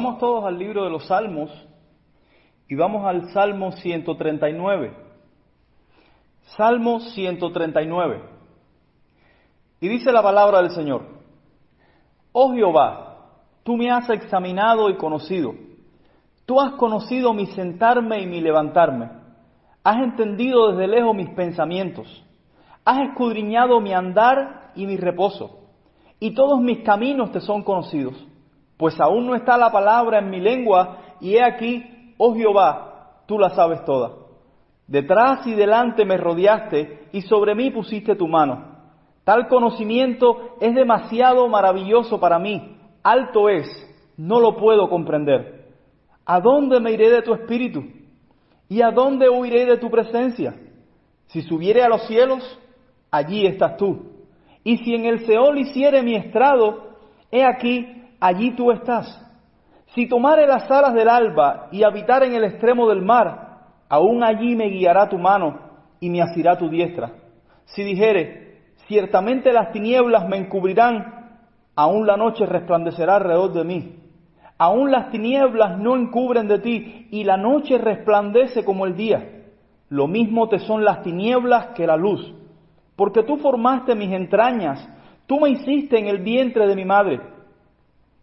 Vamos todos al libro de los Salmos y vamos al Salmo 139. Salmo 139. Y dice la palabra del Señor, Oh Jehová, tú me has examinado y conocido. Tú has conocido mi sentarme y mi levantarme. Has entendido desde lejos mis pensamientos. Has escudriñado mi andar y mi reposo. Y todos mis caminos te son conocidos. Pues aún no está la palabra en mi lengua, y he aquí, oh Jehová, tú la sabes toda. Detrás y delante me rodeaste, y sobre mí pusiste tu mano. Tal conocimiento es demasiado maravilloso para mí, alto es, no lo puedo comprender. ¿A dónde me iré de tu espíritu? ¿Y a dónde huiré de tu presencia? Si subiere a los cielos, allí estás tú. Y si en el Seol hiciere mi estrado, he aquí, allí tú estás. Si tomare las alas del alba y habitar en el extremo del mar, aún allí me guiará tu mano y me asirá tu diestra. Si dijere, ciertamente las tinieblas me encubrirán, aún la noche resplandecerá alrededor de mí. Aún las tinieblas no encubren de ti y la noche resplandece como el día. Lo mismo te son las tinieblas que la luz. Porque tú formaste mis entrañas, tú me hiciste en el vientre de mi madre.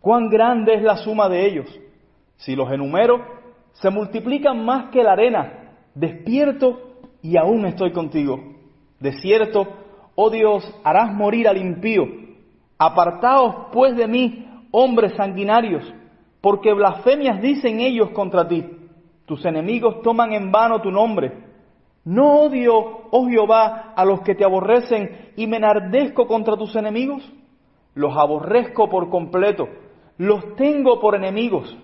cuán grande es la suma de ellos. Si los enumero, se multiplican más que la arena. Despierto y aún estoy contigo. De cierto, oh Dios, harás morir al impío. Apartaos pues de mí, hombres sanguinarios, porque blasfemias dicen ellos contra ti. Tus enemigos toman en vano tu nombre. No odio, oh Jehová, a los que te aborrecen y me enardezco contra tus enemigos. Los aborrezco por completo los tengo por enemigos.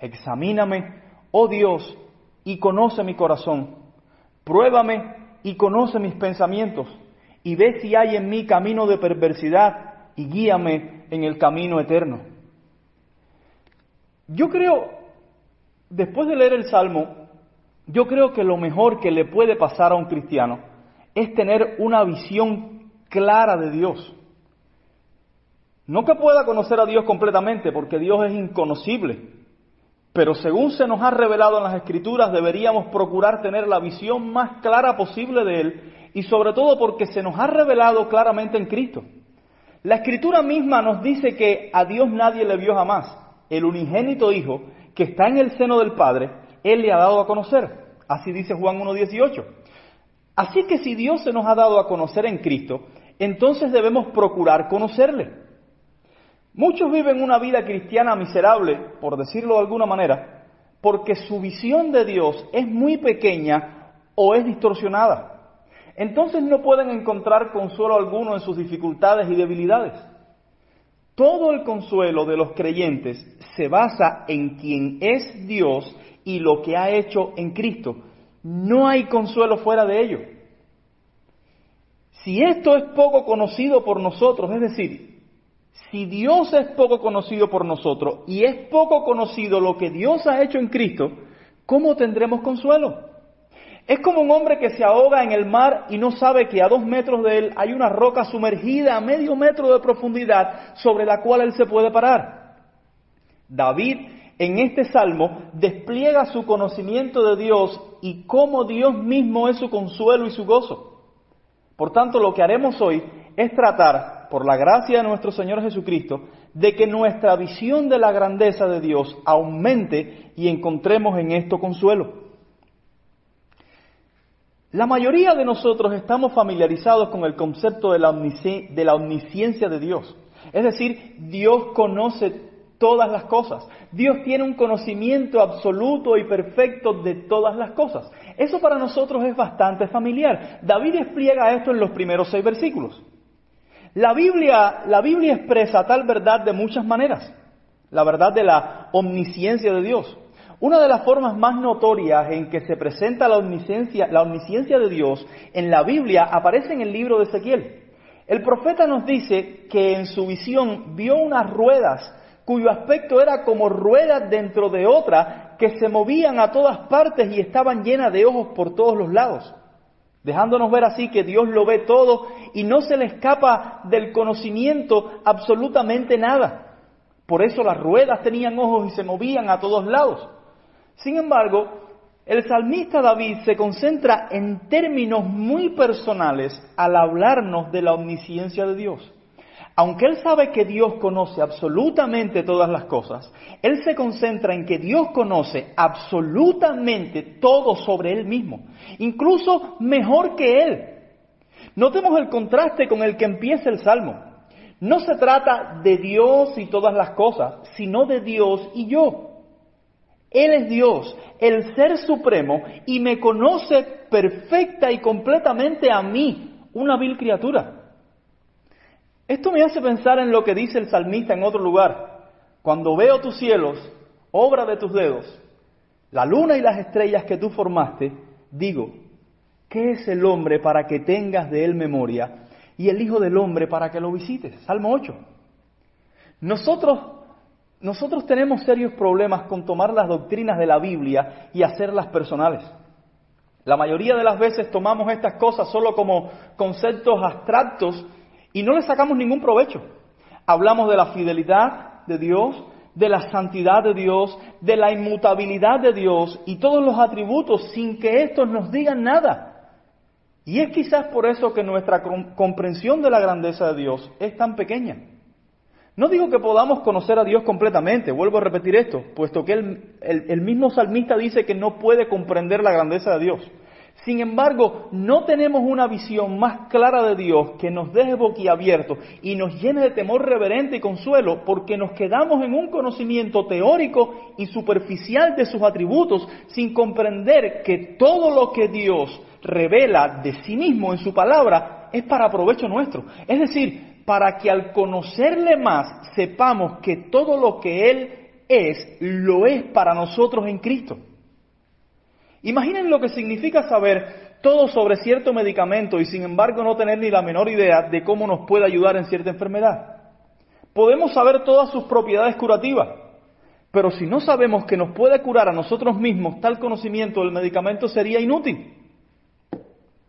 Examíname, oh Dios, y conoce mi corazón. Pruébame y conoce mis pensamientos, y ve si hay en mí camino de perversidad, y guíame en el camino eterno. Yo creo, después de leer el Salmo, yo creo que lo mejor que le puede pasar a un cristiano es tener una visión clara de Dios. No que pueda conocer a Dios completamente, porque Dios es inconocible, pero según se nos ha revelado en las Escrituras, deberíamos procurar tener la visión más clara posible de Él, y sobre todo porque se nos ha revelado claramente en Cristo. La Escritura misma nos dice que a Dios nadie le vio jamás. El unigénito Hijo, que está en el seno del Padre, Él le ha dado a conocer. Así dice Juan 1.18. Así que si Dios se nos ha dado a conocer en Cristo, entonces debemos procurar conocerle. Muchos viven una vida cristiana miserable, por decirlo de alguna manera, porque su visión de Dios es muy pequeña o es distorsionada. Entonces no pueden encontrar consuelo alguno en sus dificultades y debilidades. Todo el consuelo de los creyentes se basa en quien es Dios y lo que ha hecho en Cristo. No hay consuelo fuera de ello. Si esto es poco conocido por nosotros, es decir, si Dios es poco conocido por nosotros y es poco conocido lo que Dios ha hecho en Cristo, ¿cómo tendremos consuelo? Es como un hombre que se ahoga en el mar y no sabe que a dos metros de él hay una roca sumergida a medio metro de profundidad sobre la cual él se puede parar. David en este salmo despliega su conocimiento de Dios y cómo Dios mismo es su consuelo y su gozo. Por tanto, lo que haremos hoy es tratar por la gracia de nuestro Señor Jesucristo, de que nuestra visión de la grandeza de Dios aumente y encontremos en esto consuelo. La mayoría de nosotros estamos familiarizados con el concepto de la, omnisciencia de Dios. Es decir, Dios conoce todas las cosas. Dios tiene un conocimiento absoluto y perfecto de todas las cosas. Eso para nosotros es bastante familiar. David despliega esto en los primeros seis versículos. La Biblia, la Biblia expresa tal verdad de muchas maneras. la verdad de la omnisciencia de Dios. Una de las formas más notorias en que se presenta la omnisciencia, la omnisciencia de Dios en la Biblia aparece en el libro de Ezequiel. El profeta nos dice que en su visión vio unas ruedas cuyo aspecto era como ruedas dentro de otra que se movían a todas partes y estaban llenas de ojos por todos los lados, dejándonos ver así que Dios lo ve todo y no se le escapa del conocimiento absolutamente nada. Por eso las ruedas tenían ojos y se movían a todos lados. Sin embargo, el salmista David se concentra en términos muy personales al hablarnos de la omnisciencia de Dios. Aunque él sabe que Dios conoce absolutamente todas las cosas, él se concentra en que Dios conoce absolutamente todo sobre él mismo, incluso mejor que él. Notemos el contraste con el que empieza el Salmo. No se trata de Dios y todas las cosas, sino de Dios y yo. Él es Dios, el Ser Supremo, y me conoce perfecta y completamente a mí, una vil criatura. Esto me hace pensar en lo que dice el salmista en otro lugar. Cuando veo tus cielos, obra de tus dedos, la luna y las estrellas que tú formaste, digo, ¿qué es el hombre para que tengas de él memoria? Y el Hijo del Hombre para que lo visites. Salmo 8. Nosotros nosotros tenemos serios problemas con tomar las doctrinas de la Biblia y hacerlas personales. La mayoría de las veces tomamos estas cosas solo como conceptos abstractos y no le sacamos ningún provecho. Hablamos de la fidelidad de Dios, de la santidad de Dios, de la inmutabilidad de Dios y todos los atributos sin que estos nos digan nada. Y es quizás por eso que nuestra comprensión de la grandeza de Dios es tan pequeña. No digo que podamos conocer a Dios completamente, vuelvo a repetir esto, puesto que el, mismo salmista dice que no puede comprender la grandeza de Dios. Sin embargo, no tenemos una visión más clara de Dios que nos deje boquiabierto y nos llene de temor reverente y consuelo porque nos quedamos en un conocimiento teórico y superficial de sus atributos sin comprender que todo lo que Dios revela de sí mismo en su palabra es para provecho nuestro. Es decir, para que al conocerle más sepamos que todo lo que Él es, lo es para nosotros en Cristo. Imaginen lo que significa saber todo sobre cierto medicamento y sin embargo no tener ni la menor idea de cómo nos puede ayudar en cierta enfermedad. Podemos saber todas sus propiedades curativas, pero si no sabemos que nos puede curar a nosotros mismos, tal conocimiento del medicamento sería inútil.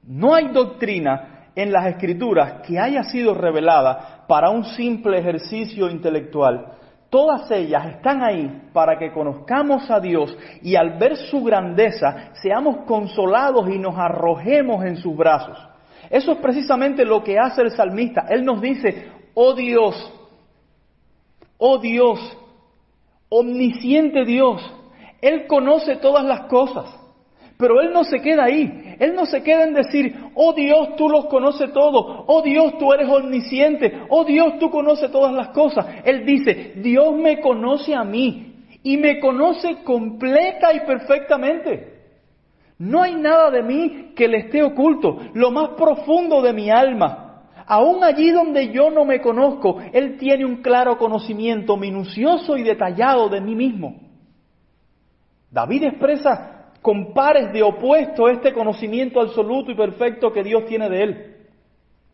No hay doctrina en las escrituras que haya sido revelada para un simple ejercicio intelectual. Todas ellas están ahí para que conozcamos a Dios y al ver su grandeza seamos consolados y nos arrojemos en sus brazos. Eso es precisamente lo que hace el salmista. Él nos dice, oh Dios, oh Dios, omnisciente Dios, Él conoce todas las cosas. Pero Él no se queda ahí. Él no se queda en decir, oh Dios, tú los conoces todo. Oh Dios, tú eres omnisciente. Oh Dios, tú conoces todas las cosas. Él dice, Dios me conoce a mí y me conoce completa y perfectamente. No hay nada de mí que le esté oculto. Lo más profundo de mi alma. Aún allí donde yo no me conozco, Él tiene un claro conocimiento minucioso y detallado de mí mismo. David expresa con pares de opuesto este conocimiento absoluto y perfecto que Dios tiene de Él.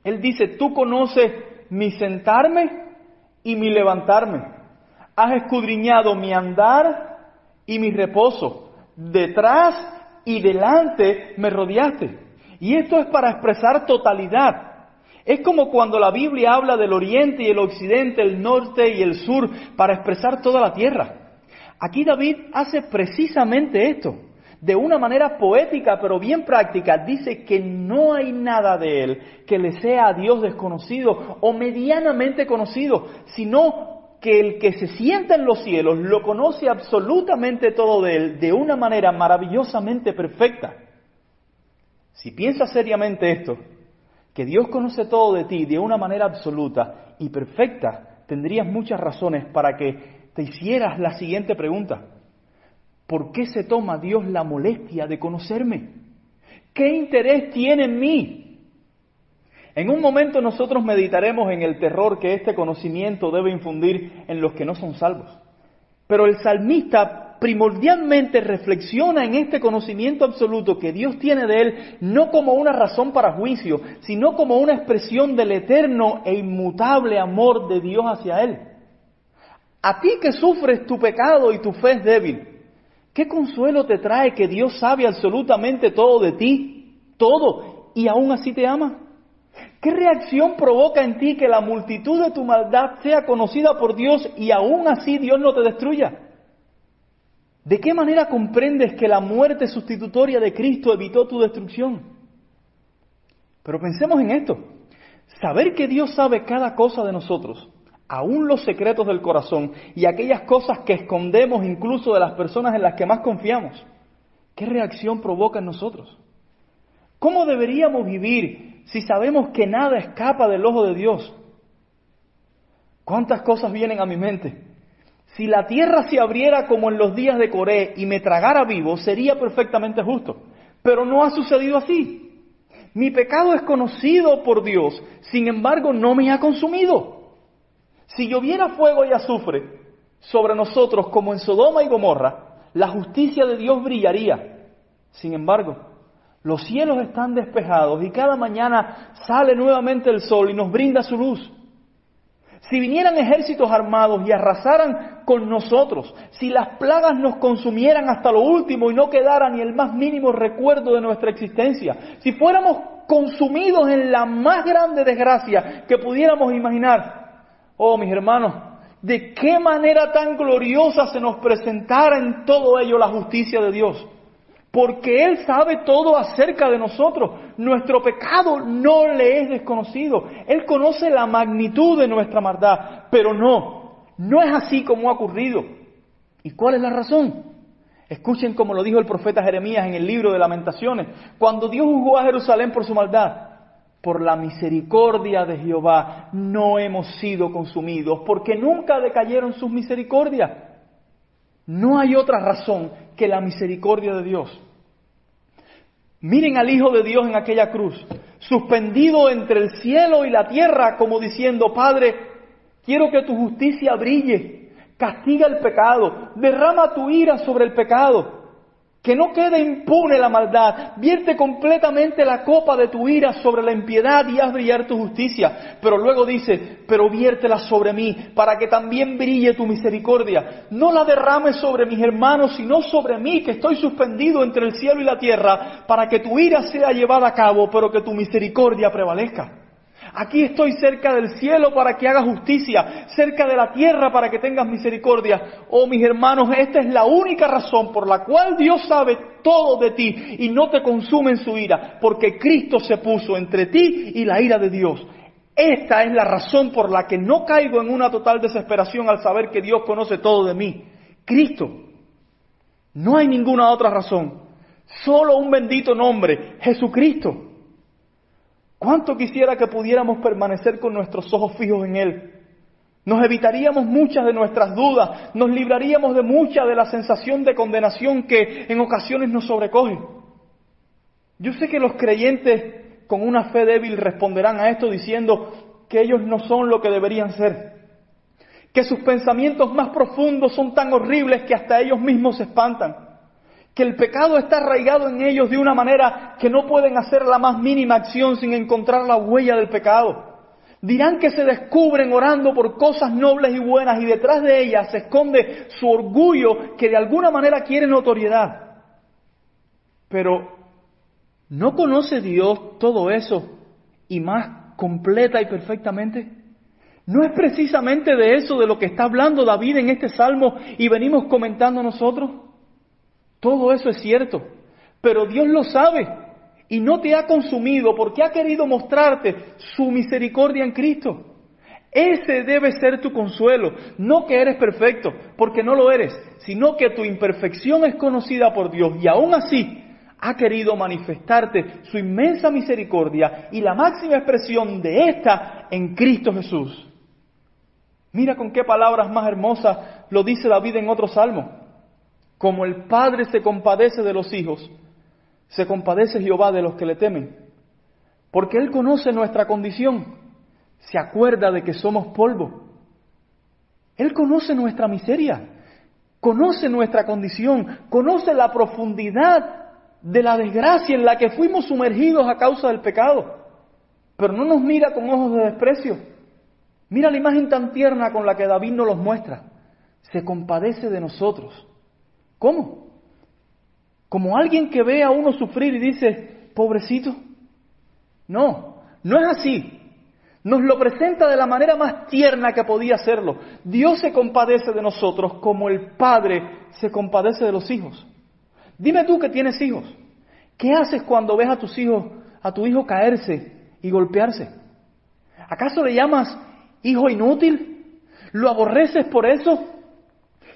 Él dice, tú conoces mi sentarme y mi levantarme. Has escudriñado mi andar y mi reposo. Detrás y delante me rodeaste. Y esto es para expresar totalidad. Es como cuando la Biblia habla del oriente y el occidente, el norte y el sur, para expresar toda la tierra. Aquí David hace precisamente esto de una manera poética pero bien práctica, dice que no hay nada de él que le sea a Dios desconocido o medianamente conocido, sino que el que se sienta en los cielos lo conoce absolutamente todo de él de una manera maravillosamente perfecta. Si piensas seriamente esto, que Dios conoce todo de ti de una manera absoluta y perfecta, tendrías muchas razones para que te hicieras la siguiente pregunta. ¿Por qué se toma Dios la molestia de conocerme? ¿Qué interés tiene en mí? En un momento nosotros meditaremos en el terror que este conocimiento debe infundir en los que no son salvos. Pero el salmista primordialmente reflexiona en este conocimiento absoluto que Dios tiene de él no como una razón para juicio, sino como una expresión del eterno e inmutable amor de Dios hacia él. A ti que sufres tu pecado y tu fe es débil, ¿qué consuelo te trae que Dios sabe absolutamente todo de ti, todo, y aún así te ama? ¿Qué reacción provoca en ti que la multitud de tu maldad sea conocida por Dios y aún así Dios no te destruya? ¿De qué manera comprendes que la muerte sustitutoria de Cristo evitó tu destrucción? Pero pensemos en esto. Saber que Dios sabe cada cosa de nosotros, aún los secretos del corazón y aquellas cosas que escondemos incluso de las personas en las que más confiamos, ¿qué reacción provoca en nosotros? ¿Cómo deberíamos vivir si sabemos que nada escapa del ojo de Dios? ¿Cuántas cosas vienen a mi mente? Si la tierra se abriera como en los días de Coré y me tragara vivo, sería perfectamente justo. Pero no ha sucedido así. Mi pecado es conocido por Dios, sin embargo no me ha consumido. Si lloviera fuego y azufre sobre nosotros como en Sodoma y Gomorra, la justicia de Dios brillaría. Sin embargo, los cielos están despejados y cada mañana sale nuevamente el sol y nos brinda su luz. Si vinieran ejércitos armados y arrasaran con nosotros, si las plagas nos consumieran hasta lo último y no quedara ni el más mínimo recuerdo de nuestra existencia, si fuéramos consumidos en la más grande desgracia que pudiéramos imaginar, oh mis hermanos, de qué manera tan gloriosa se nos presentara en todo ello la justicia de Dios porque Él sabe todo acerca de nosotros. Nuestro pecado no le es desconocido. Él conoce la magnitud de nuestra maldad, pero no, no es así como ha ocurrido. ¿Y cuál es la razón? Escuchen como lo dijo el profeta Jeremías en el libro de lamentaciones, cuando Dios juzgó a Jerusalén por su maldad. Por la misericordia de Jehová no hemos sido consumidos, porque nunca decayeron sus misericordias. No hay otra razón que la misericordia de Dios. Miren al Hijo de Dios en aquella cruz, suspendido entre el cielo y la tierra, como diciendo, Padre, quiero que tu justicia brille, castiga el pecado, derrama tu ira sobre el pecado, que no quede impune la maldad, vierte completamente la copa de tu ira sobre la impiedad y haz brillar tu justicia. Pero luego dice, pero viértela sobre mí, para que también brille tu misericordia. No la derrames sobre mis hermanos, sino sobre mí, que estoy suspendido entre el cielo y la tierra, para que tu ira sea llevada a cabo, pero que tu misericordia prevalezca. Aquí estoy cerca del cielo para que hagas justicia, cerca de la tierra para que tengas misericordia. Oh mis hermanos, esta es la única razón por la cual Dios sabe todo de ti y no te consume en su ira, porque Cristo se puso entre ti y la ira de Dios. Esta es la razón por la que no caigo en una total desesperación al saber que Dios conoce todo de mí. Cristo. No hay ninguna otra razón. Solo un bendito nombre, Jesucristo. ¿Cuánto quisiera que pudiéramos permanecer con nuestros ojos fijos en Él? Nos evitaríamos muchas de nuestras dudas, nos libraríamos de mucha de la sensación de condenación que en ocasiones nos sobrecoge. Yo sé que los creyentes con una fe débil responderán a esto diciendo que ellos no son lo que deberían ser, que sus pensamientos más profundos son tan horribles que hasta ellos mismos se espantan que el pecado está arraigado en ellos de una manera que no pueden hacer la más mínima acción sin encontrar la huella del pecado. Dirán que se descubren orando por cosas nobles y buenas y detrás de ellas se esconde su orgullo que de alguna manera quiere notoriedad. Pero ¿no conoce Dios todo eso y más completa y perfectamente? ¿No es precisamente de eso de lo que está hablando David en este salmo y venimos comentando nosotros? Todo eso es cierto, pero Dios lo sabe y no te ha consumido porque ha querido mostrarte su misericordia en Cristo. Ese debe ser tu consuelo, no que eres perfecto, porque no lo eres, sino que tu imperfección es conocida por Dios y aún así ha querido manifestarte su inmensa misericordia y la máxima expresión de esta en Cristo Jesús. Mira con qué palabras más hermosas lo dice David en otro salmo. Como el Padre se compadece de los hijos, se compadece Jehová de los que le temen. Porque Él conoce nuestra condición, se acuerda de que somos polvo. Él conoce nuestra miseria. conoce nuestra condición, conoce la profundidad de la desgracia en la que fuimos sumergidos a causa del pecado. Pero no nos mira con ojos de desprecio. Mira la imagen tan tierna con la que David nos los muestra. Se compadece de nosotros. ¿Cómo? Como alguien que ve a uno sufrir y dice, pobrecito. No, no es así. Nos lo presenta de la manera más tierna que podía hacerlo. Dios se compadece de nosotros como el Padre se compadece de los hijos. Dime tú que tienes hijos. ¿Qué haces cuando ves a tus hijos, a tu hijo caerse y golpearse? ¿Acaso le llamas hijo inútil? ¿Lo aborreces por eso?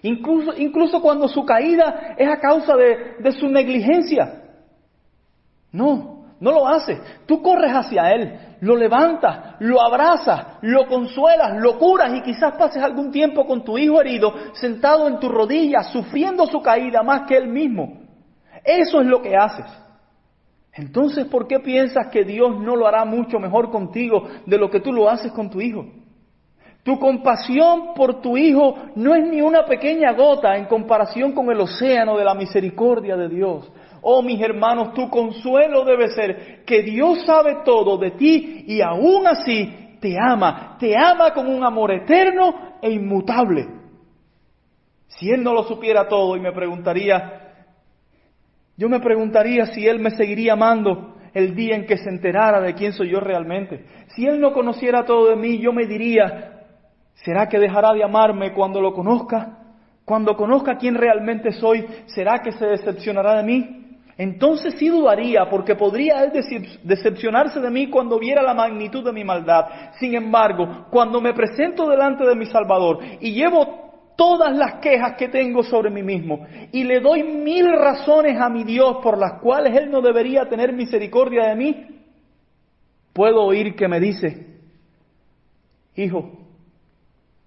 Incluso, incluso cuando su caída es a causa de, de su negligencia. No, no lo haces. Tú corres hacia él, lo levantas, lo abrazas, lo consuelas, lo curas y quizás pases algún tiempo con tu hijo herido sentado en tu rodilla, sufriendo su caída más que él mismo. Eso es lo que haces. Entonces, ¿por qué piensas que Dios no lo hará mucho mejor contigo de lo que tú lo haces con tu hijo? Tu compasión por tu hijo no es ni una pequeña gota en comparación con el océano de la misericordia de Dios. Oh, mis hermanos, tu consuelo debe ser que Dios sabe todo de ti y aún así te ama, te ama con un amor eterno e inmutable. Si Él no lo supiera todo y me preguntaría, yo me preguntaría si Él me seguiría amando el día en que se enterara de quién soy yo realmente. Si Él no conociera todo de mí, yo me diría, ¿será que dejará de amarme cuando lo conozca? Cuando conozca quién realmente soy, ¿será que se decepcionará de mí? Entonces sí dudaría, porque podría él decepcionarse de mí cuando viera la magnitud de mi maldad. Sin embargo, cuando me presento delante de mi Salvador y llevo todas las quejas que tengo sobre mí mismo y le doy mil razones a mi Dios por las cuales Él no debería tener misericordia de mí, puedo oír que me dice, Hijo,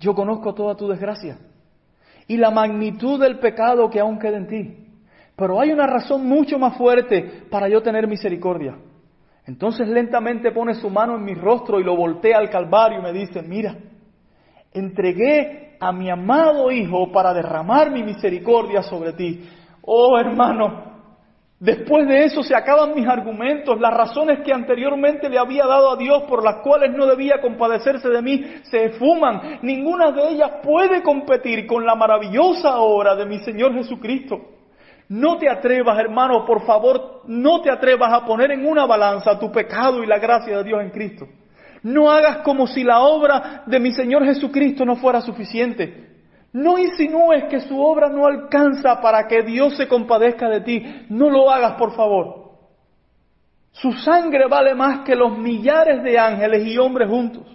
yo conozco toda tu desgracia y la magnitud del pecado que aún queda en ti, pero hay una razón mucho más fuerte para yo tener misericordia. Entonces lentamente pone su mano en mi rostro y lo voltea al Calvario y me dice, mira, entregué a mi amado Hijo para derramar mi misericordia sobre ti. Oh hermano, después de eso se acaban mis argumentos, las razones que anteriormente le había dado a Dios por las cuales no debía compadecerse de mí se esfuman. Ninguna de ellas puede competir con la maravillosa obra de mi Señor Jesucristo. No te atrevas, hermano, por favor, no te atrevas a poner en una balanza tu pecado y la gracia de Dios en Cristo. No hagas como si la obra de mi Señor Jesucristo no fuera suficiente. No insinúes que su obra no alcanza para que Dios se compadezca de ti. No lo hagas, por favor. Su sangre vale más que los millares de ángeles y hombres juntos.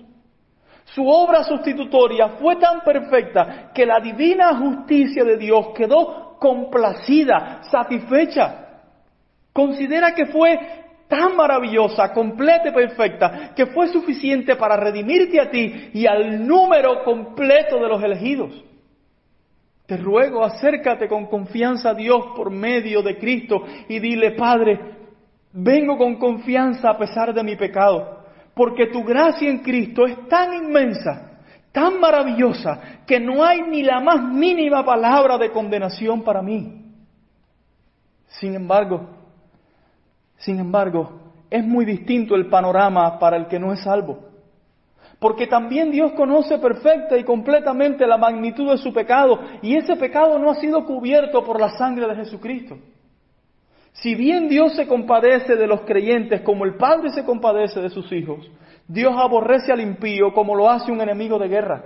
Su obra sustitutoria fue tan perfecta que la divina justicia de Dios quedó complacida, satisfecha. Considera que fue tan maravillosa, completa y perfecta, que fue suficiente para redimirte a ti y al número completo de los elegidos. Te ruego, acércate con confianza a Dios por medio de Cristo y dile, Padre, vengo con confianza a pesar de mi pecado, porque tu gracia en Cristo es tan inmensa, tan maravillosa, que no hay ni la más mínima palabra de condenación para mí. Sin embargo, sin embargo, es muy distinto el panorama para el que no es salvo. Porque también Dios conoce perfecta y completamente la magnitud de su pecado y ese pecado no ha sido cubierto por la sangre de Jesucristo. Si bien Dios se compadece de los creyentes como el Padre se compadece de sus hijos, Dios aborrece al impío como lo hace un enemigo de guerra.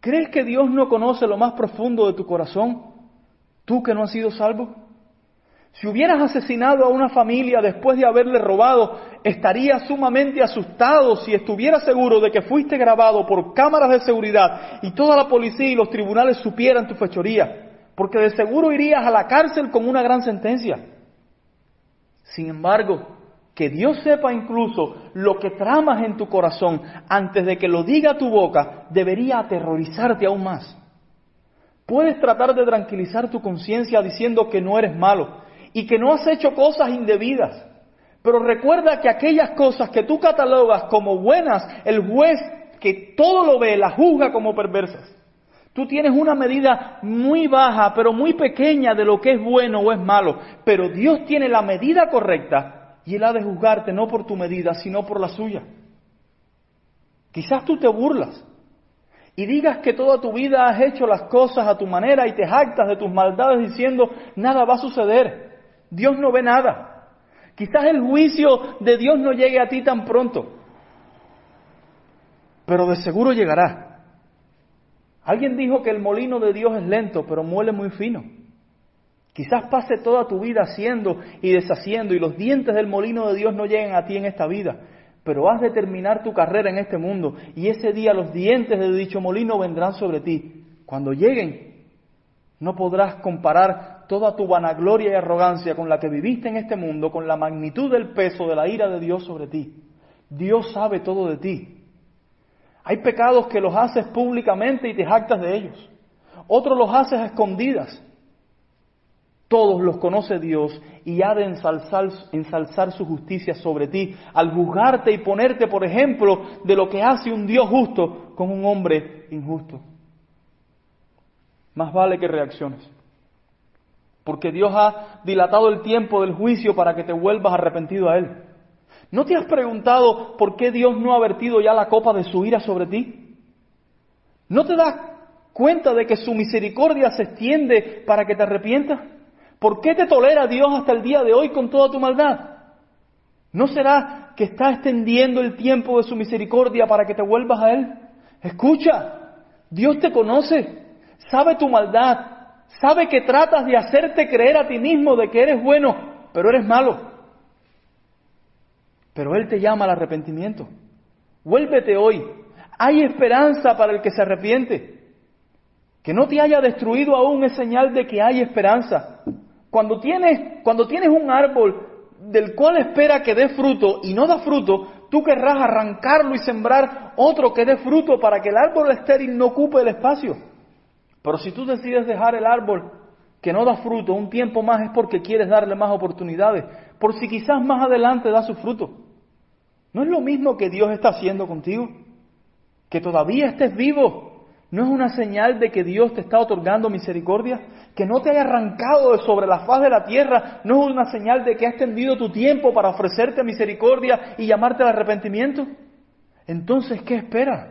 ¿Crees que Dios no conoce lo más profundo de tu corazón? ¿Tú que no has sido salvo? Si hubieras asesinado a una familia después de haberle robado, estaría sumamente asustado si estuviera seguro de que fuiste grabado por cámaras de seguridad y toda la policía y los tribunales supieran tu fechoría, porque de seguro irías a la cárcel con una gran sentencia. Sin embargo, que Dios sepa incluso lo que tramas en tu corazón antes de que lo diga tu boca, debería aterrorizarte aún más. Puedes tratar de tranquilizar tu conciencia diciendo que no eres malo, y que no has hecho cosas indebidas. Pero recuerda que aquellas cosas que tú catalogas como buenas, el juez que todo lo ve las juzga como perversas. Tú tienes una medida muy baja, pero muy pequeña de lo que es bueno o es malo. Pero Dios tiene la medida correcta y Él ha de juzgarte no por tu medida, sino por la suya. Quizás tú te burlas y digas que toda tu vida has hecho las cosas a tu manera y te jactas de tus maldades diciendo nada va a suceder. Dios no ve nada. Quizás el juicio de Dios no llegue a ti tan pronto, pero de seguro llegará. Alguien dijo que el molino de Dios es lento, pero muele muy fino. Quizás pase toda tu vida haciendo y deshaciendo y los dientes del molino de Dios no lleguen a ti en esta vida, pero has de terminar tu carrera en este mundo y ese día los dientes de dicho molino vendrán sobre ti. Cuando lleguen, no podrás comparar toda tu vanagloria y arrogancia con la que viviste en este mundo, con la magnitud del peso de la ira de Dios sobre ti. Dios sabe todo de ti. Hay pecados que los haces públicamente y te jactas de ellos. Otros los haces a escondidas. Todos los conoce Dios y ha de ensalzar, ensalzar, su justicia sobre ti al juzgarte y ponerte, por ejemplo, de lo que hace un Dios justo con un hombre injusto. Más vale que reacciones. Porque Dios ha dilatado el tiempo del juicio para que te vuelvas arrepentido a Él. ¿No te has preguntado por qué Dios no ha vertido ya la copa de su ira sobre ti? ¿No te das cuenta de que su misericordia se extiende para que te arrepientas? ¿Por qué te tolera Dios hasta el día de hoy con toda tu maldad? ¿No será que está extendiendo el tiempo de su misericordia para que te vuelvas a Él? Escucha, Dios te conoce, sabe tu maldad, sabe que tratas de hacerte creer a ti mismo de que eres bueno, pero eres malo. Pero Él te llama al arrepentimiento. Vuélvete hoy. Hay esperanza para el que se arrepiente. Que no te haya destruido aún es señal de que hay esperanza. Cuando tienes, cuando tienes un árbol del cual espera que dé fruto y no da fruto, tú querrás arrancarlo y sembrar otro que dé fruto para que el árbol estéril no ocupe el espacio. Pero si tú decides dejar el árbol que no da fruto un tiempo más es porque quieres darle más oportunidades, por si quizás más adelante da su fruto. ¿No es lo mismo que Dios está haciendo contigo? Que todavía estés vivo. ¿No es una señal de que Dios te está otorgando misericordia? Que no te haya arrancado de sobre la faz de la tierra. ¿No es una señal de que ha extendido tu tiempo para ofrecerte misericordia y llamarte al arrepentimiento? Entonces, ¿qué esperas?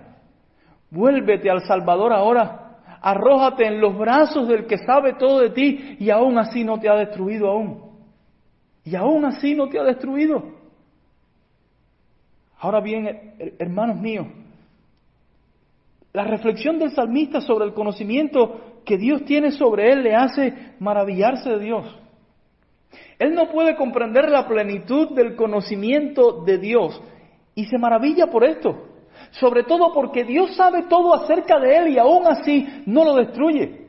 Vuélvete al Salvador ahora. Arrójate en los brazos del que sabe todo de ti y aún así no te ha destruido aún. Y aún así no te ha destruido. Ahora bien, hermanos míos, la reflexión del salmista sobre el conocimiento que Dios tiene sobre él le hace maravillarse de Dios. Él no puede comprender la plenitud del conocimiento de Dios y se maravilla por esto, sobre todo porque Dios sabe todo acerca de él y aún así no lo destruye.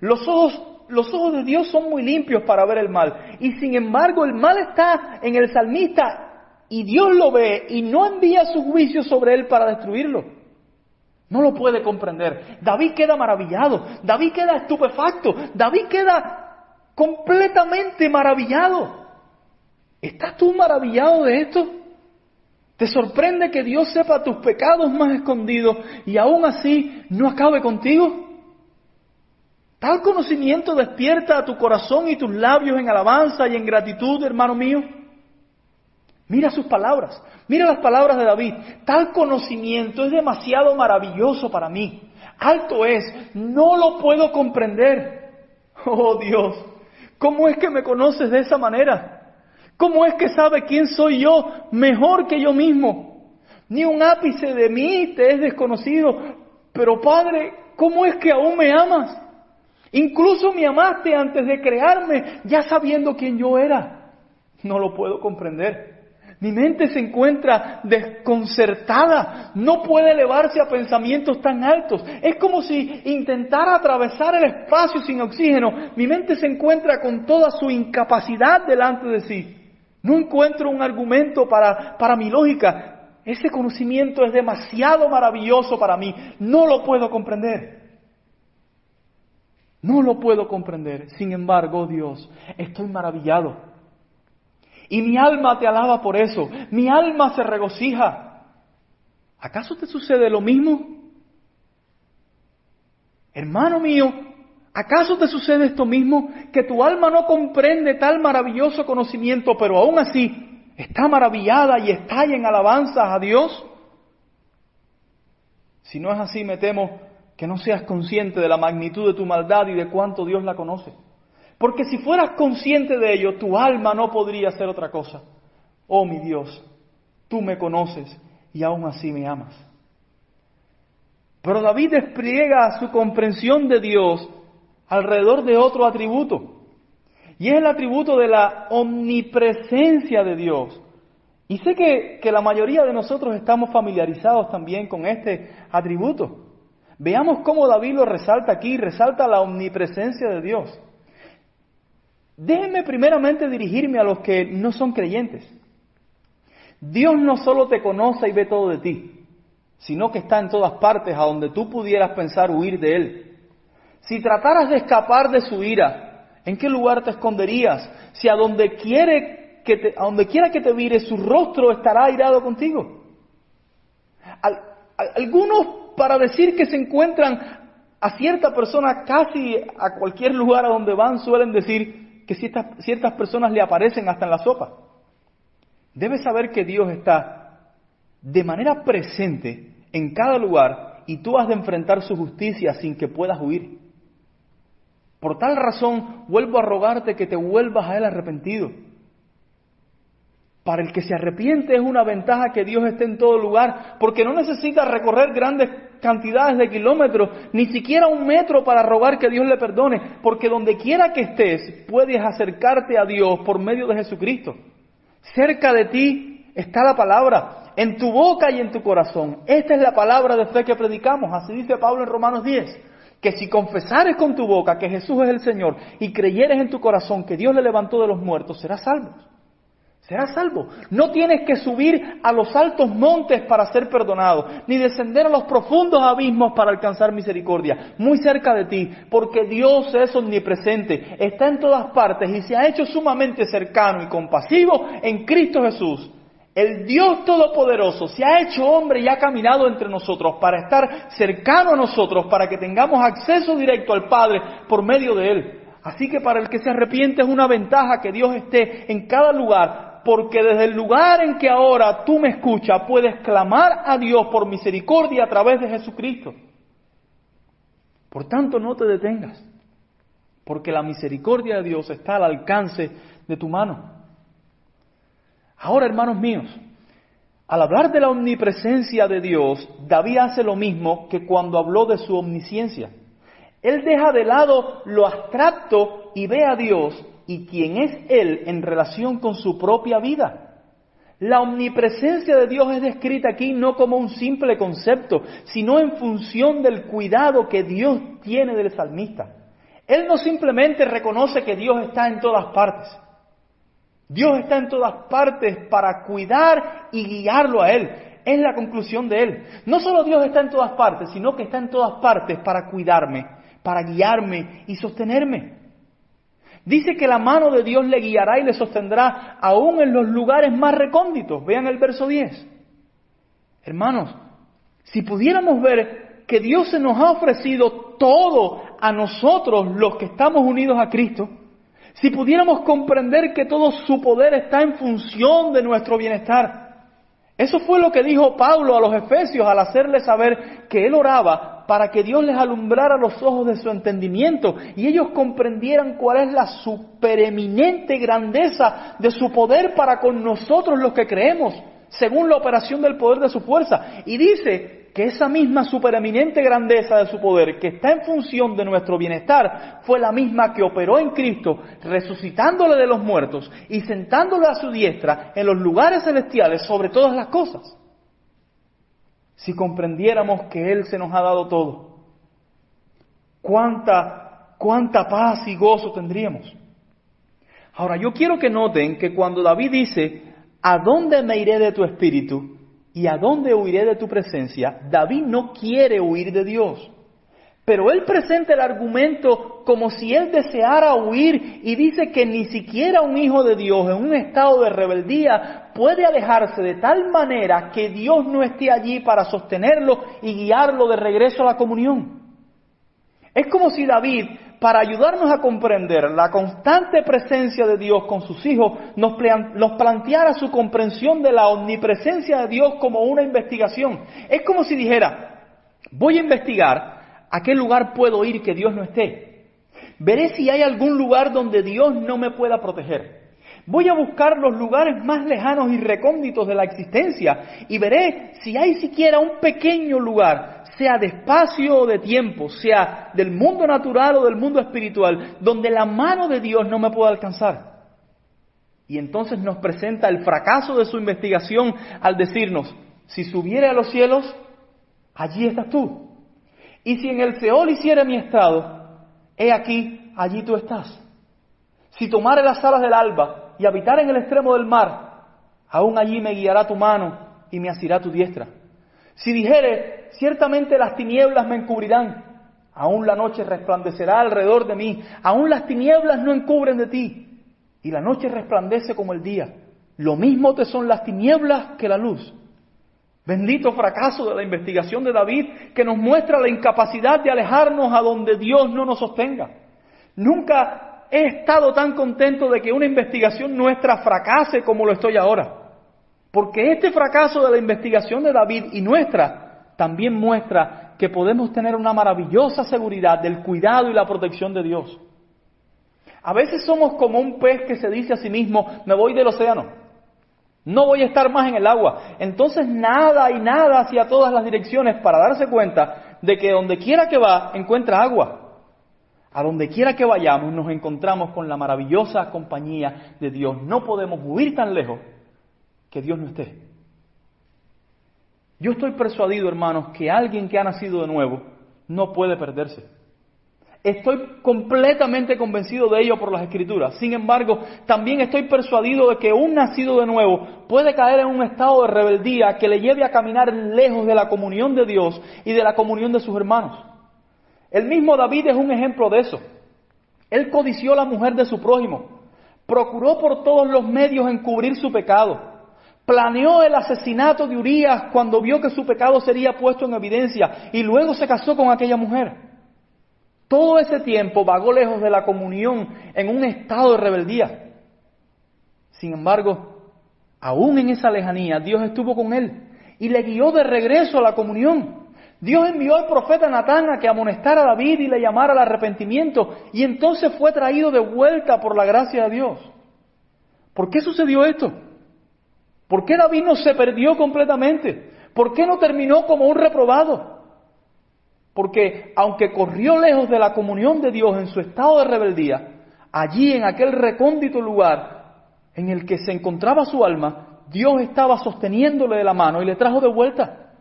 Los ojos los ojos de Dios son muy limpios para ver el mal. Y sin embargo, el mal está en el salmista y Dios lo ve y no envía su juicio sobre él para destruirlo. No lo puede comprender. David queda maravillado, David queda estupefacto, David queda completamente maravillado. ¿Estás tú maravillado de esto? ¿Te sorprende que Dios sepa tus pecados más escondidos y aún así no acabe contigo? Tal conocimiento despierta a tu corazón y tus labios en alabanza y en gratitud, hermano mío. Mira sus palabras, mira las palabras de David. Tal conocimiento es demasiado maravilloso para mí. Alto es, no lo puedo comprender. Oh Dios, ¿cómo es que me conoces de esa manera? ¿Cómo es que sabe quién soy yo mejor que yo mismo? Ni un ápice de mí te es desconocido. Pero Padre, ¿cómo es que aún me amas? Incluso me amaste antes de crearme, ya sabiendo quién yo era. No lo puedo comprender. Mi mente se encuentra desconcertada, no puede elevarse a pensamientos tan altos. Es como si intentara atravesar el espacio sin oxígeno. Mi mente se encuentra con toda su incapacidad delante de sí. No encuentro un argumento para, para mi lógica. Ese conocimiento es demasiado maravilloso para mí. No lo puedo comprender. No lo puedo comprender. Sin embargo, Dios, estoy maravillado y mi alma te alaba por eso. Mi alma se regocija. ¿Acaso te sucede lo mismo? Hermano mío, ¿acaso te sucede esto mismo? Que tu alma no comprende tal maravilloso conocimiento, pero aún así está maravillada y estalla en alabanzas a Dios. Si no es así, me temo que no seas consciente de la magnitud de tu maldad y de cuánto Dios la conoce. Porque si fueras consciente de ello, tu alma no podría hacer otra cosa. Oh mi Dios, tú me conoces y aún así me amas. Pero David despliega su comprensión de Dios alrededor de otro atributo. Y es el atributo de la omnipresencia de Dios. Y sé que, que, la mayoría de nosotros estamos familiarizados también con este atributo. Veamos cómo David lo resalta aquí, resalta la omnipresencia de Dios. Déjenme primeramente dirigirme a los que no son creyentes. Dios no solo te conoce y ve todo de ti, sino que está en todas partes a donde tú pudieras pensar huir de Él. Si trataras de escapar de su ira, ¿en qué lugar te esconderías? Si a donde, quiere que te, a donde quiera que te vire, su rostro estará airado contigo. algunos, para decir que se encuentran a cierta persona casi a cualquier lugar a donde van, suelen decir, que ciertas, ciertas personas le aparecen hasta en la sopa. Debes saber que Dios está de manera presente en cada lugar y tú has de enfrentar su justicia sin que puedas huir. Por tal razón, vuelvo a rogarte que te vuelvas a Él arrepentido. Para el que se arrepiente es una ventaja que Dios esté en todo lugar, porque no necesita recorrer grandes cantidades de kilómetros, ni siquiera un metro para rogar que Dios le perdone, porque donde quiera que estés puedes acercarte a Dios por medio de Jesucristo. Cerca de ti está la palabra, en tu boca y en tu corazón. Esta es la palabra de fe que predicamos, así dice Pablo en Romanos 10 que si confesares con tu boca que Jesús es el Señor y creyeres en tu corazón que Dios le levantó de los muertos, serás salvo serás salvo. No tienes que subir a los altos montes para ser perdonado, ni descender a los profundos abismos para alcanzar misericordia. Muy cerca de ti, porque Dios es omnipresente, está en todas partes y se ha hecho sumamente cercano y compasivo en Cristo Jesús. El Dios Todopoderoso se ha hecho hombre y ha caminado entre nosotros para estar cercano a nosotros, para que tengamos acceso directo al Padre por medio de Él. Así que para el que se arrepiente es una ventaja que Dios esté en cada lugar porque desde el lugar en que ahora tú me escuchas puedes clamar a Dios por misericordia a través de Jesucristo. Por tanto, no te detengas, porque la misericordia de Dios está al alcance de tu mano. Ahora, hermanos míos, al hablar de la omnipresencia de Dios, David hace lo mismo que cuando habló de su omnisciencia. Él deja de lado lo abstracto y ve a Dios y quién es Él en relación con su propia vida. La omnipresencia de Dios es descrita aquí no como un simple concepto, sino en función del cuidado que Dios tiene del salmista. Él no simplemente reconoce que Dios está en todas partes. Dios está en todas partes para cuidar y guiarlo a Él. Es la conclusión de Él. No solo Dios está en todas partes, sino que está en todas partes para cuidarme, para guiarme y sostenerme. Dice que la mano de Dios le guiará y le sostendrá aún en los lugares más recónditos. Vean el verso 10. Hermanos, si pudiéramos ver que Dios se nos ha ofrecido todo a nosotros los que estamos unidos a Cristo, si pudiéramos comprender que todo su poder está en función de nuestro bienestar, eso fue lo que dijo Pablo a los Efesios al hacerles saber que él oraba para que Dios les alumbrara los ojos de su entendimiento y ellos comprendieran cuál es la supereminente grandeza de su poder para con nosotros los que creemos, según la operación del poder de su fuerza. Y dice que esa misma supereminente grandeza de su poder, que está en función de nuestro bienestar, fue la misma que operó en Cristo, resucitándole de los muertos y sentándole a su diestra en los lugares celestiales sobre todas las cosas si comprendiéramos que Él se nos ha dado todo. ¿Cuánta, cuánta paz y gozo tendríamos? Ahora, yo quiero que noten que cuando David dice, ¿a dónde me iré de tu espíritu? ¿Y a dónde huiré de tu presencia? David no quiere huir de Dios. Pero él presenta el argumento como si él deseara huir y dice que ni siquiera un hijo de Dios en un estado de rebeldía puede alejarse de tal manera que Dios no esté allí para sostenerlo y guiarlo de regreso a la comunión. Es como si David, para ayudarnos a comprender la constante presencia de Dios con sus hijos, nos, planteara su comprensión de la omnipresencia de Dios como una investigación. Es como si dijera, voy a investigar a qué lugar puedo ir que Dios no esté. Veré si hay algún lugar donde Dios no me pueda proteger. Voy a buscar los lugares más lejanos y recónditos de la existencia y veré si hay siquiera un pequeño lugar, sea de espacio o de tiempo, sea del mundo natural o del mundo espiritual, donde la mano de Dios no me pueda alcanzar. Y entonces nos presenta el fracaso de su investigación al decirnos, si subiere a los cielos, allí estás tú. Y si en el Seol hiciera mi estado, he aquí, allí tú estás. Si tomare las alas del alba y habitar en el extremo del mar, aún allí me guiará tu mano y me asirá tu diestra. Si dijere, ciertamente las tinieblas me encubrirán, aún la noche resplandecerá alrededor de mí, aún las tinieblas no encubren de ti, y la noche resplandece como el día. Lo mismo te son las tinieblas que la luz. Bendito fracaso de la investigación de David que nos muestra la incapacidad de alejarnos a donde Dios no nos sostenga. Nunca he estado tan contento de que una investigación nuestra fracase como lo estoy ahora. Porque este fracaso de la investigación de David y nuestra también muestra que podemos tener una maravillosa seguridad del cuidado y la protección de Dios. A veces somos como un pez que se dice a sí mismo, me voy del océano, no voy a estar más en el agua. Entonces nada y nada hacia todas las direcciones para darse cuenta de que donde quiera que va encuentra agua. A donde quiera que vayamos nos encontramos con la maravillosa compañía de Dios. No podemos huir tan lejos que Dios no esté. Yo estoy persuadido, hermanos, que alguien que ha nacido de nuevo no puede perderse. Estoy completamente convencido de ello por las escrituras. Sin embargo, también estoy persuadido de que un nacido de nuevo puede caer en un estado de rebeldía que le lleve a caminar lejos de la comunión de Dios y de la comunión de sus hermanos. El mismo David es un ejemplo de eso. Él codició la mujer de su prójimo, procuró por todos los medios encubrir su pecado, planeó el asesinato de Urias cuando vio que su pecado sería puesto en evidencia y luego se casó con aquella mujer. Todo ese tiempo vagó lejos de la comunión en un estado de rebeldía. Sin embargo, aún en esa lejanía, Dios estuvo con él y le guió de regreso a la comunión. Dios envió al profeta Natán a que amonestara a David y le llamara al arrepentimiento y entonces fue traído de vuelta por la gracia de Dios. ¿Por qué sucedió esto? ¿Por qué David no se perdió completamente? ¿Por qué no terminó como un reprobado? Porque aunque corrió lejos de la comunión de Dios en su estado de rebeldía, allí en aquel recóndito lugar en el que se encontraba su alma, Dios estaba sosteniéndole de la mano y le trajo de vuelta.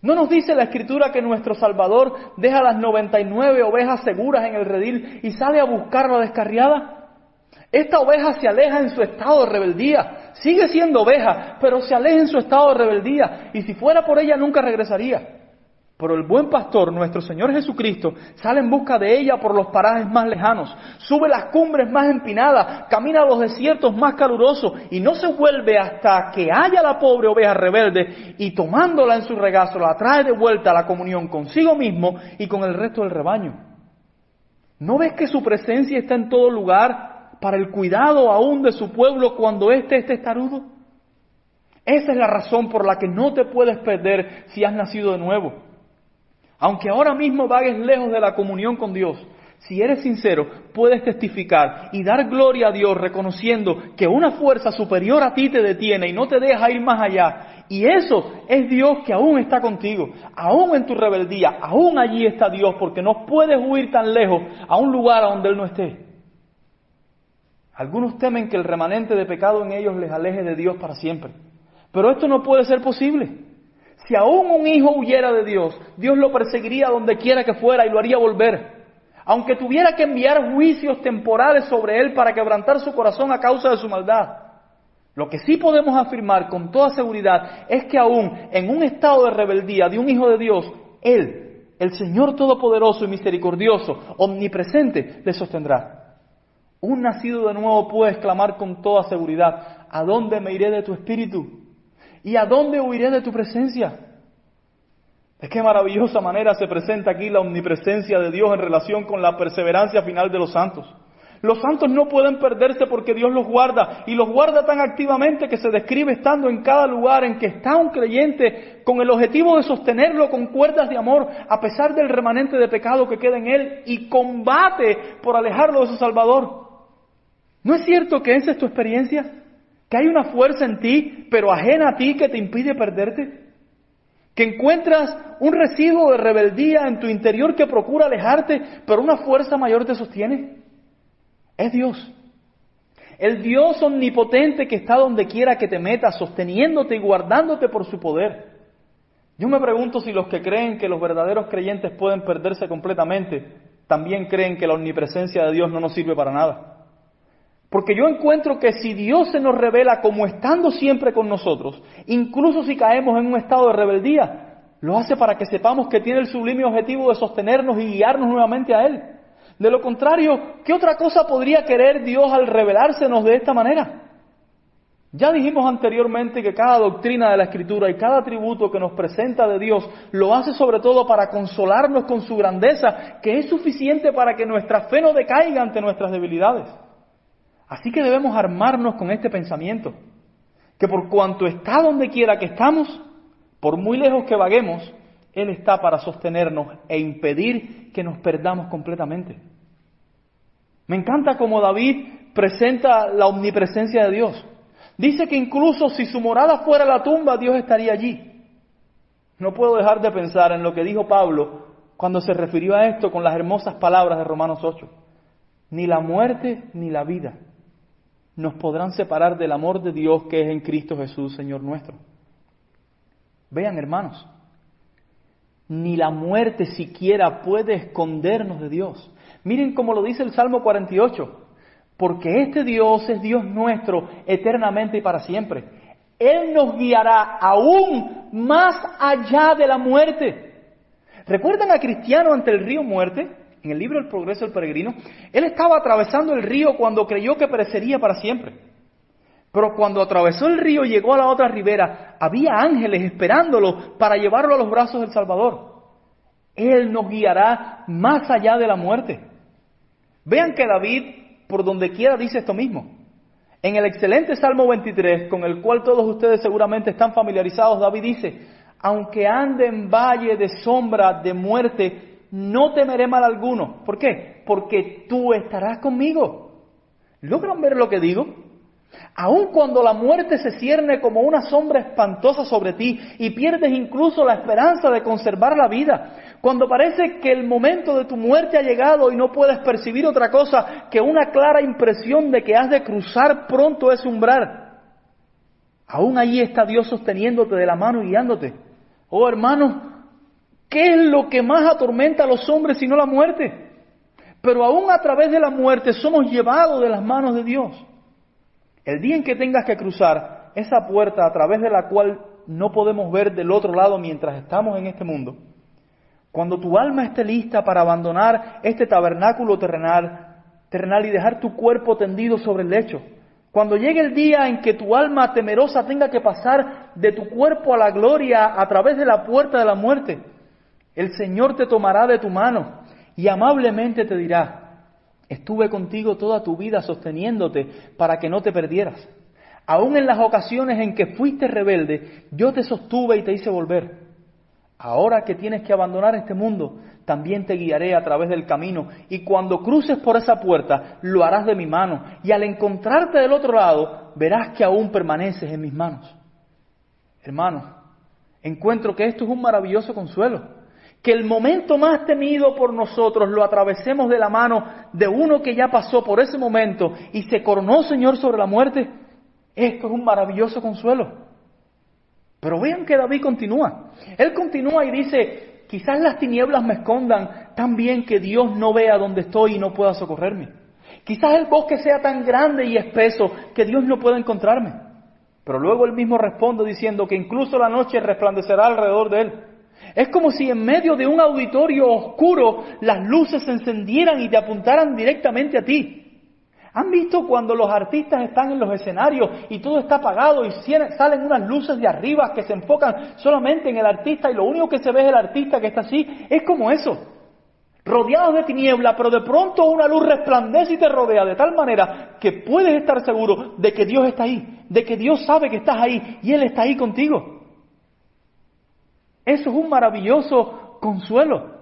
¿No nos dice la escritura que nuestro Salvador deja las 99 ovejas seguras en el redil y sale a buscar la descarriada? Esta oveja se aleja en su estado de rebeldía. Sigue siendo oveja, pero se aleja en su estado de rebeldía. Y si fuera por ella nunca regresaría. Pero el buen pastor, nuestro Señor Jesucristo, sale en busca de ella por los parajes más lejanos, sube las cumbres más empinadas, camina a los desiertos más calurosos y no se vuelve hasta que haya la pobre oveja rebelde y tomándola en su regazo la trae de vuelta a la comunión consigo mismo y con el resto del rebaño. ¿No ves que su presencia está en todo lugar para el cuidado aún de su pueblo cuando éste esté estarudo? Esa es la razón por la que no te puedes perder si has nacido de nuevo. Aunque ahora mismo vagues lejos de la comunión con Dios, si eres sincero, puedes testificar y dar gloria a Dios reconociendo que una fuerza superior a ti te detiene y no te deja ir más allá. Y eso es Dios que aún está contigo, aún en tu rebeldía, aún allí está Dios, porque no puedes huir tan lejos a un lugar a donde Él no esté. Algunos temen que el remanente de pecado en ellos les aleje de Dios para siempre. Pero esto no puede ser posible. Si aún un hijo huyera de Dios, Dios lo perseguiría donde quiera que fuera y lo haría volver. Aunque tuviera que enviar juicios temporales sobre él para quebrantar su corazón a causa de su maldad. Lo que sí podemos afirmar con toda seguridad es que aún en un estado de rebeldía de un hijo de Dios, Él, el Señor Todopoderoso y Misericordioso, omnipresente, le sostendrá. Un nacido de nuevo puede exclamar con toda seguridad, ¿a dónde me iré de tu espíritu? ¿Y a dónde huiré de tu presencia? De qué maravillosa manera se presenta aquí la omnipresencia de Dios en relación con la perseverancia final de los santos. Los santos no pueden perderse porque Dios los guarda y los guarda tan activamente que se describe estando en cada lugar en que está un creyente con el objetivo de sostenerlo con cuerdas de amor a pesar del remanente de pecado que queda en él y combate por alejarlo de su Salvador. ¿No es cierto que esa es tu experiencia? Que hay una fuerza en ti, pero ajena a ti, que te impide perderte. Que encuentras un residuo de rebeldía en tu interior que procura alejarte, pero una fuerza mayor te sostiene. Es Dios. El Dios omnipotente que está donde quiera que te metas, sosteniéndote y guardándote por su poder. Yo me pregunto si los que creen que los verdaderos creyentes pueden perderse completamente, también creen que la omnipresencia de Dios no nos sirve para nada. Porque yo encuentro que si Dios se nos revela como estando siempre con nosotros, incluso si caemos en un estado de rebeldía, lo hace para que sepamos que tiene el sublime objetivo de sostenernos y guiarnos nuevamente a Él. De lo contrario, ¿qué otra cosa podría querer Dios al revelársenos de esta manera? Ya dijimos anteriormente que cada doctrina de la Escritura y cada atributo que nos presenta de Dios lo hace sobre todo para consolarnos con su grandeza, que es suficiente para que nuestra fe no decaiga ante nuestras debilidades. Así que debemos armarnos con este pensamiento, que por cuanto está donde quiera que estamos, por muy lejos que vaguemos, él está para sostenernos e impedir que nos perdamos completamente. Me encanta cómo David presenta la omnipresencia de Dios. Dice que incluso si su morada fuera la tumba, Dios estaría allí. No puedo dejar de pensar en lo que dijo Pablo cuando se refirió a esto con las hermosas palabras de Romanos 8. Ni la muerte ni la vida nos podrán separar del amor de Dios que es en Cristo Jesús, Señor nuestro. Vean, hermanos, ni la muerte siquiera puede escondernos de Dios. Miren cómo lo dice el Salmo 48, porque este Dios es Dios nuestro eternamente y para siempre. Él nos guiará aún más allá de la muerte. ¿Recuerdan a Cristiano ante el río muerte? En el libro El progreso del peregrino, él estaba atravesando el río cuando creyó que perecería para siempre. Pero cuando atravesó el río y llegó a la otra ribera, había ángeles esperándolo para llevarlo a los brazos del Salvador. Él nos guiará más allá de la muerte. Vean que David, por donde quiera, dice esto mismo. En el excelente Salmo 23, con el cual todos ustedes seguramente están familiarizados, David dice, aunque ande en valle de sombra de muerte, no temeré mal alguno. ¿Por qué? Porque tú estarás conmigo. ¿Logran ver lo que digo? Aun cuando la muerte se cierne como una sombra espantosa sobre ti y pierdes incluso la esperanza de conservar la vida, cuando parece que el momento de tu muerte ha llegado y no puedes percibir otra cosa que una clara impresión de que has de cruzar pronto ese umbral, aún allí está Dios sosteniéndote de la mano y guiándote. Oh hermano, ¿qué es lo que más atormenta a los hombres sino la muerte? Pero aún a través de la muerte somos llevados de las manos de Dios. El día en que tengas que cruzar esa puerta a través de la cual no podemos ver del otro lado mientras estamos en este mundo, cuando tu alma esté lista para abandonar este tabernáculo terrenal, terrenal y dejar tu cuerpo tendido sobre el lecho, cuando llegue el día en que tu alma temerosa tenga que pasar de tu cuerpo a la gloria a través de la puerta de la muerte, el Señor te tomará de tu mano y amablemente te dirá, Estuve contigo toda tu vida sosteniéndote para que no te perdieras. Aún en las ocasiones en que fuiste rebelde, yo te sostuve y te hice volver. Ahora que tienes que abandonar este mundo, también te guiaré a través del camino y cuando cruces por esa puerta, lo harás de mi mano y al encontrarte del otro lado, verás que aún permaneces en mis manos. Hermano, encuentro que esto es un maravilloso consuelo que el momento más temido por nosotros lo atravesemos de la mano de uno que ya pasó por ese momento y se coronó, Señor, sobre la muerte, esto es un maravilloso consuelo. Pero vean que David continúa. Él continúa y dice, quizás las tinieblas me escondan tan bien que Dios no vea dónde estoy y no pueda socorrerme. Quizás el bosque sea tan grande y espeso que Dios no pueda encontrarme. Pero luego él mismo responde diciendo que incluso la noche resplandecerá alrededor de él. Es como si en medio de un auditorio oscuro las luces se encendieran y te apuntaran directamente a ti. ¿Han visto cuando los artistas están en los escenarios y todo está apagado y salen unas luces de arriba que se enfocan solamente en el artista y lo único que se ve es el artista que está así? Es como eso, rodeados de tiniebla, pero de pronto una luz resplandece y te rodea de tal manera que puedes estar seguro de que Dios está ahí, de que Dios sabe que estás ahí y Él está ahí contigo. Eso es un maravilloso consuelo.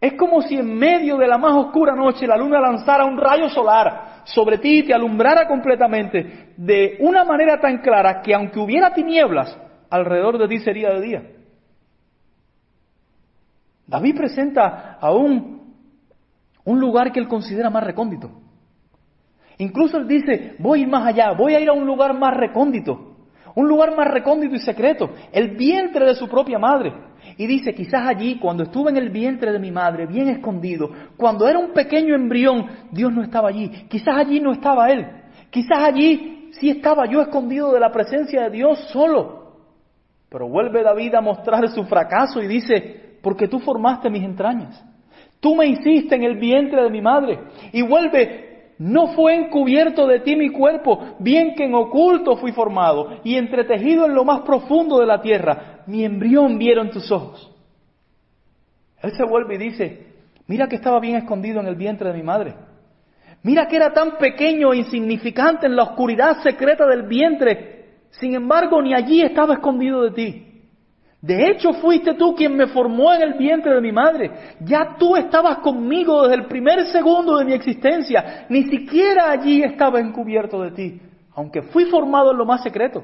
Es como si en medio de la más oscura noche la luna lanzara un rayo solar sobre ti y te alumbrara completamente de una manera tan clara que aunque hubiera tinieblas, alrededor de ti sería de día. David presenta aún un lugar que él considera más recóndito. Incluso él dice, voy a ir más allá, voy a ir a un lugar más recóndito, un lugar más recóndito y secreto, el vientre de su propia madre. Y dice, quizás allí, cuando estuve en el vientre de mi madre, bien escondido, cuando era un pequeño embrión, Dios no estaba allí. Quizás allí no estaba Él. Quizás allí sí estaba yo escondido de la presencia de Dios solo. Pero vuelve David a mostrar su fracaso y dice, porque tú formaste mis entrañas. Tú me hiciste en el vientre de mi madre. Y vuelve, no fue encubierto de ti mi cuerpo, bien que en oculto fui formado y entretejido en lo más profundo de la tierra mi embrión vieron tus ojos. Él se vuelve y dice, mira que estaba bien escondido en el vientre de mi madre. Mira que era tan pequeño e insignificante en la oscuridad secreta del vientre. Sin embargo, ni allí estaba escondido de ti. De hecho, fuiste tú quien me formó en el vientre de mi madre. Ya tú estabas conmigo desde el primer segundo de mi existencia. Ni siquiera allí estaba encubierto de ti, aunque fui formado en lo más secreto.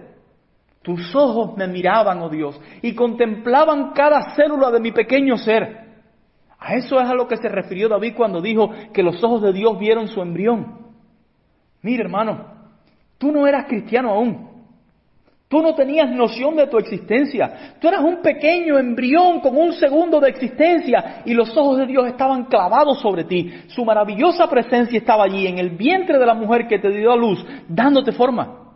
Tus ojos me miraban, oh Dios, y contemplaban cada célula de mi pequeño ser. A eso es a lo que se refirió David cuando dijo que los ojos de Dios vieron su embrión. Mire, hermano, tú no eras cristiano aún. Tú no tenías noción de tu existencia. Tú eras un pequeño embrión con un segundo de existencia y los ojos de Dios estaban clavados sobre ti. Su maravillosa presencia estaba allí en el vientre de la mujer que te dio a luz, dándote forma.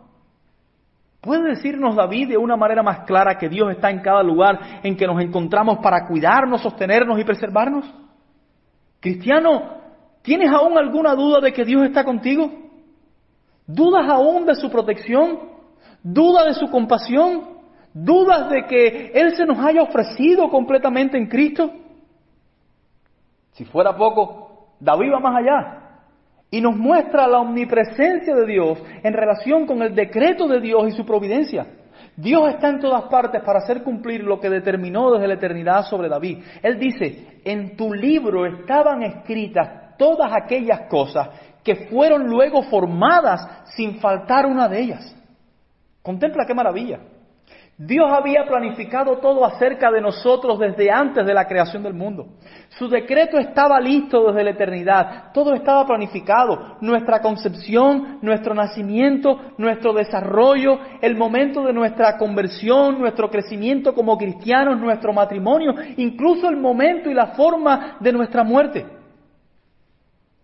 ¿Puede decirnos David de una manera más clara que Dios está en cada lugar en que nos encontramos para cuidarnos, sostenernos y preservarnos? Cristiano, ¿tienes aún alguna duda de que Dios está contigo? ¿Dudas aún de su protección? ¿Dudas de su compasión? ¿Dudas de que Él se nos haya ofrecido completamente en Cristo? Si fuera poco, David va más allá y nos muestra la omnipresencia de Dios en relación con el decreto de Dios y su providencia. Dios está en todas partes para hacer cumplir lo que determinó desde la eternidad sobre David. Él dice, en tu libro estaban escritas todas aquellas cosas que fueron luego formadas sin faltar una de ellas. Contempla qué maravilla. Dios había planificado todo acerca de nosotros desde antes de la creación del mundo. Su decreto estaba listo desde la eternidad. Todo estaba planificado. Nuestra concepción, nuestro nacimiento, nuestro desarrollo, el momento de nuestra conversión, nuestro crecimiento como cristianos, nuestro matrimonio, incluso el momento y la forma de nuestra muerte.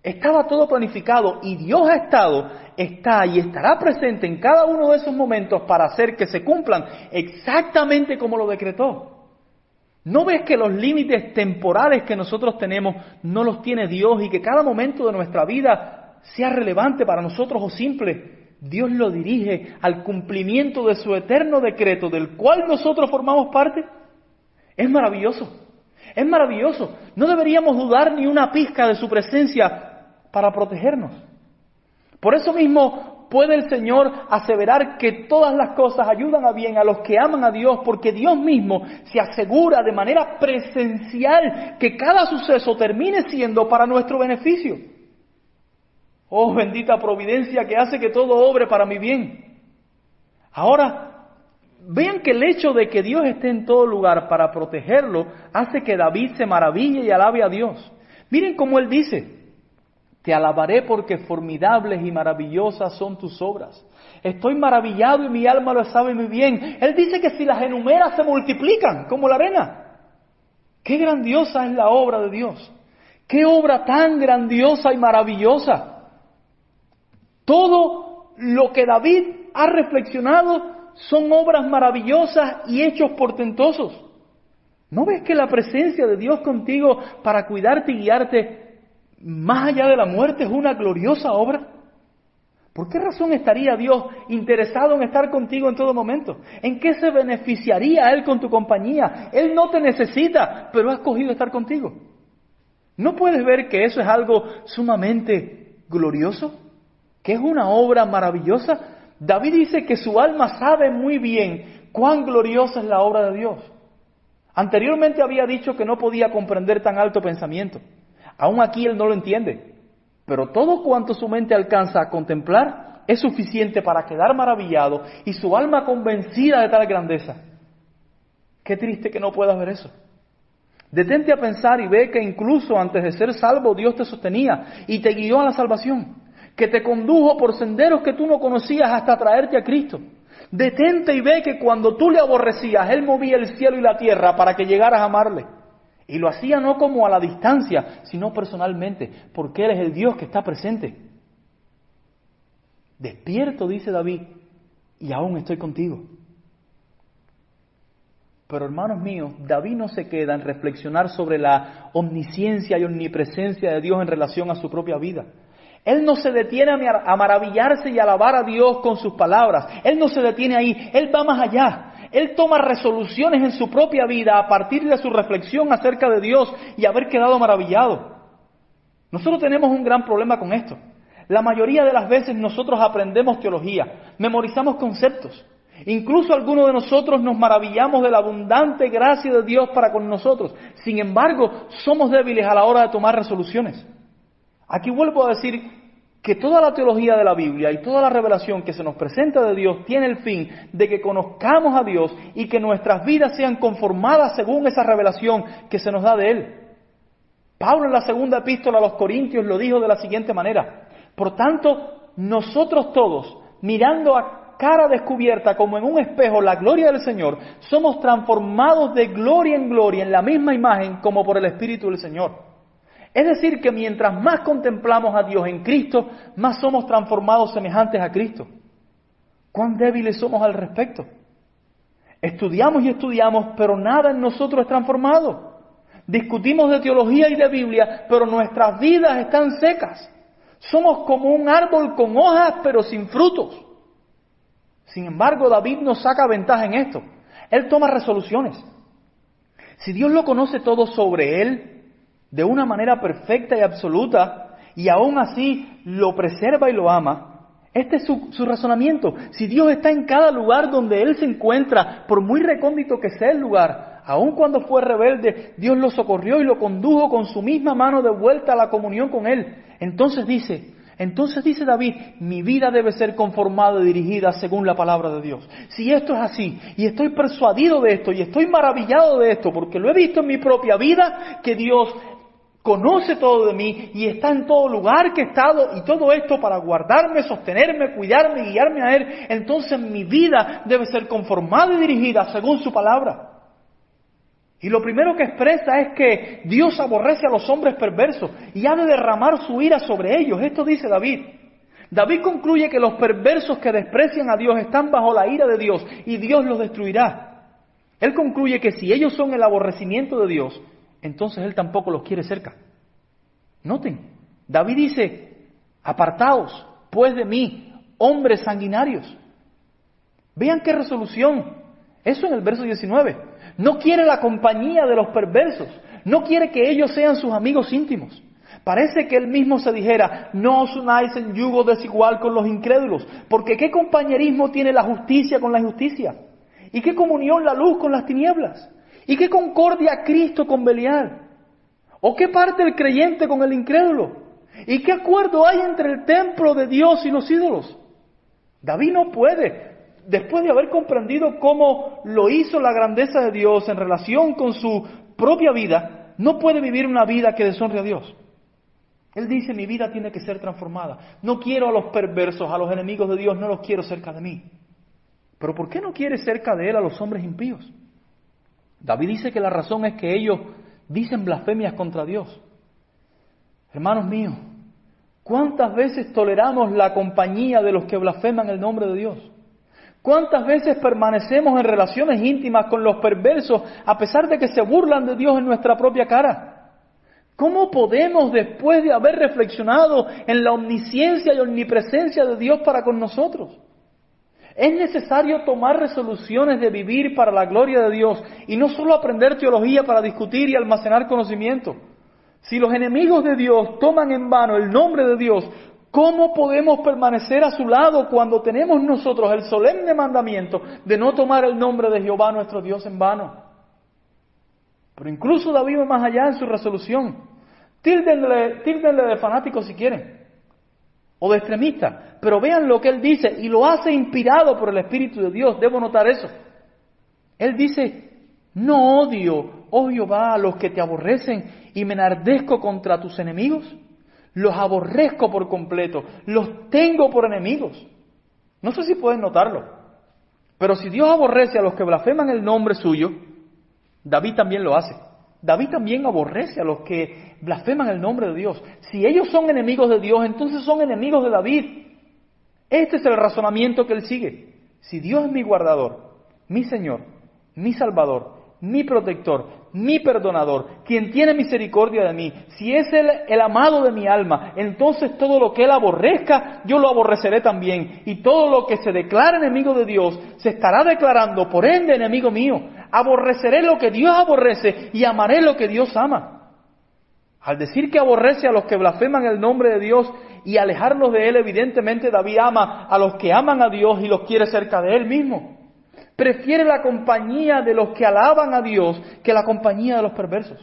Estaba todo planificado y Dios ha estado, está y estará presente en cada uno de esos momentos para hacer que se cumplan exactamente como lo decretó. ¿No ves que los límites temporales que nosotros tenemos no los tiene Dios y que cada momento de nuestra vida sea relevante para nosotros o simple? Dios lo dirige al cumplimiento de su eterno decreto del cual nosotros formamos parte. Es maravilloso. Es maravilloso. No deberíamos dudar ni una pizca de su presencia para protegernos. Por eso mismo puede el Señor aseverar que todas las cosas ayudan a bien a los que aman a Dios, porque Dios mismo se asegura de manera presencial que cada suceso termine siendo para nuestro beneficio. Oh bendita providencia que hace que todo obre para mi bien. Ahora, vean que el hecho de que Dios esté en todo lugar para protegerlo hace que David se maraville y alabe a Dios. Miren cómo él dice, te alabaré porque formidables y maravillosas son tus obras. Estoy maravillado y mi alma lo sabe muy bien. Él dice que si las enumeras se multiplican como la arena. Qué grandiosa es la obra de Dios. Qué obra tan grandiosa y maravillosa. Todo lo que David ha reflexionado son obras maravillosas y hechos portentosos. ¿No ves que la presencia de Dios contigo para cuidarte y guiarte más allá de la muerte es una gloriosa obra? ¿Por qué razón estaría Dios interesado en estar contigo en todo momento? ¿En qué se beneficiaría Él con tu compañía? Él no te necesita, pero ha escogido estar contigo. ¿No puedes ver que eso es algo sumamente glorioso? ¿Que es una obra maravillosa? David dice que su alma sabe muy bien cuán gloriosa es la obra de Dios. Anteriormente había dicho que no podía comprender tan alto pensamiento. Aún aquí él no lo entiende. Pero todo cuanto su mente alcanza a contemplar es suficiente para quedar maravillado y su alma convencida de tal grandeza. Qué triste que no puedas ver eso. Detente a pensar y ve que incluso antes de ser salvo Dios te sostenía y te guió a la salvación, que te condujo por senderos que tú no conocías hasta traerte a Cristo. Detente y ve que cuando tú le aborrecías, Él movía el cielo y la tierra para que llegaras a amarle. Y lo hacía no como a la distancia, sino personalmente, porque Él es el Dios que está presente. Despierto, dice David, y aún estoy contigo. Pero hermanos míos, David no se queda en reflexionar sobre la omnisciencia y omnipresencia de Dios en relación a su propia vida. Él no se detiene a maravillarse y alabar a Dios con sus palabras. Él no se detiene ahí, Él va más allá. Él toma resoluciones en su propia vida a partir de su reflexión acerca de Dios y haber quedado maravillado. Nosotros tenemos un gran problema con esto. La mayoría de las veces nosotros aprendemos teología, memorizamos conceptos. Incluso algunos de nosotros nos maravillamos de la abundante gracia de Dios para con nosotros. Sin embargo, somos débiles a la hora de tomar resoluciones. Aquí vuelvo a decir que toda la teología de la Biblia y toda la revelación que se nos presenta de Dios tiene el fin de que conozcamos a Dios y que nuestras vidas sean conformadas según esa revelación que se nos da de Él. Pablo en la segunda epístola a los Corintios lo dijo de la siguiente manera. Por tanto, nosotros todos, mirando a cara descubierta como en un espejo la gloria del Señor, somos transformados de gloria en gloria en la misma imagen como por el Espíritu del Señor. Es decir, que mientras más contemplamos a Dios en Cristo, más somos transformados semejantes a Cristo. ¿Cuán débiles somos al respecto? Estudiamos y estudiamos, pero nada en nosotros es transformado. Discutimos de teología y de Biblia, pero nuestras vidas están secas. Somos como un árbol con hojas, pero sin frutos. Sin embargo, David nos saca ventaja en esto. Él toma resoluciones. Si Dios lo conoce todo sobre él, de una manera perfecta y absoluta y aún así lo preserva y lo ama, este es su, su, razonamiento. Si Dios está en cada lugar donde Él se encuentra, por muy recóndito que sea el lugar, aun cuando fue rebelde, Dios lo socorrió y lo condujo con su misma mano de vuelta a la comunión con Él. Entonces dice, entonces dice David, mi vida debe ser conformada y dirigida según la palabra de Dios. Si esto es así, y estoy persuadido de esto, y estoy maravillado de esto, porque lo he visto en mi propia vida, que Dios conoce todo de mí y está en todo lugar que he estado y todo esto para guardarme, sostenerme, cuidarme, guiarme a Él, entonces mi vida debe ser conformada y dirigida según su palabra. Y lo primero que expresa es que Dios aborrece a los hombres perversos y ha de derramar su ira sobre ellos. Esto dice David. David concluye que los perversos que desprecian a Dios están bajo la ira de Dios y Dios los destruirá. Él concluye que si ellos son el aborrecimiento de Dios, entonces Él tampoco los quiere cerca. Noten, David dice, apartaos pues de mí, hombres sanguinarios. Vean qué resolución. Eso en el verso 19. No quiere la compañía de los perversos. No quiere que ellos sean sus amigos íntimos. Parece que él mismo se dijera, no os unáis en yugo desigual con los incrédulos, porque ¿qué compañerismo tiene la justicia con la injusticia? ¿Y qué comunión la luz con las tinieblas? ¿Y qué concordia Cristo con Belial? ¿O qué parte el creyente con el incrédulo? ¿Y qué acuerdo hay entre el templo de Dios y los ídolos? David no puede, después de haber comprendido cómo lo hizo la grandeza de Dios en relación con su propia vida, no puede vivir una vida que deshonre a Dios. Él dice, mi vida tiene que ser transformada. No quiero a los perversos, a los enemigos de Dios, no los quiero cerca de mí. Pero ¿por qué no quiere cerca de Él a los hombres impíos? David dice que la razón es que ellos dicen blasfemias contra Dios. Hermanos míos, ¿cuántas veces toleramos la compañía de los que blasfeman el nombre de Dios? ¿Cuántas veces permanecemos en relaciones íntimas con los perversos a pesar de que se burlan de Dios en nuestra propia cara? ¿Cómo podemos, después de haber reflexionado en la omnisciencia y omnipresencia de Dios para con nosotros? Es necesario tomar resoluciones de vivir para la gloria de Dios y no solo aprender teología para discutir y almacenar conocimiento. Si los enemigos de Dios toman en vano el nombre de Dios, ¿cómo podemos permanecer a su lado cuando tenemos nosotros el solemne mandamiento de no tomar el nombre de Jehová nuestro Dios en vano? Pero incluso David va más allá en su resolución. Tíldenle, de fanático si quieren, o de extremista, pero vean lo que él dice y lo hace inspirado por el Espíritu de Dios. Debo notar eso. Él dice, no odio, oh Jehová, a los que te aborrecen y me enardezco contra tus enemigos. Los aborrezco por completo, los tengo por enemigos. No sé si pueden notarlo, pero si Dios aborrece a los que blasfeman el nombre suyo, David también lo hace. David también aborrece a los que blasfeman el nombre de Dios. Si ellos son enemigos de Dios, entonces son enemigos de David. Este es el razonamiento que él sigue. Si Dios es mi guardador, mi Señor, mi Salvador, mi protector, mi perdonador, quien tiene misericordia de mí, si es él el amado de mi alma, entonces todo lo que él aborrezca, yo lo aborreceré también. Y todo lo que se declara enemigo de Dios, se estará declarando, por ende, enemigo mío aborreceré lo que Dios aborrece y amaré lo que Dios ama. Al decir que aborrece a los que blasfeman el nombre de Dios y alejarlos de Él, evidentemente David ama a los que aman a Dios y los quiere cerca de Él mismo. Prefiere la compañía de los que alaban a Dios que la compañía de los perversos.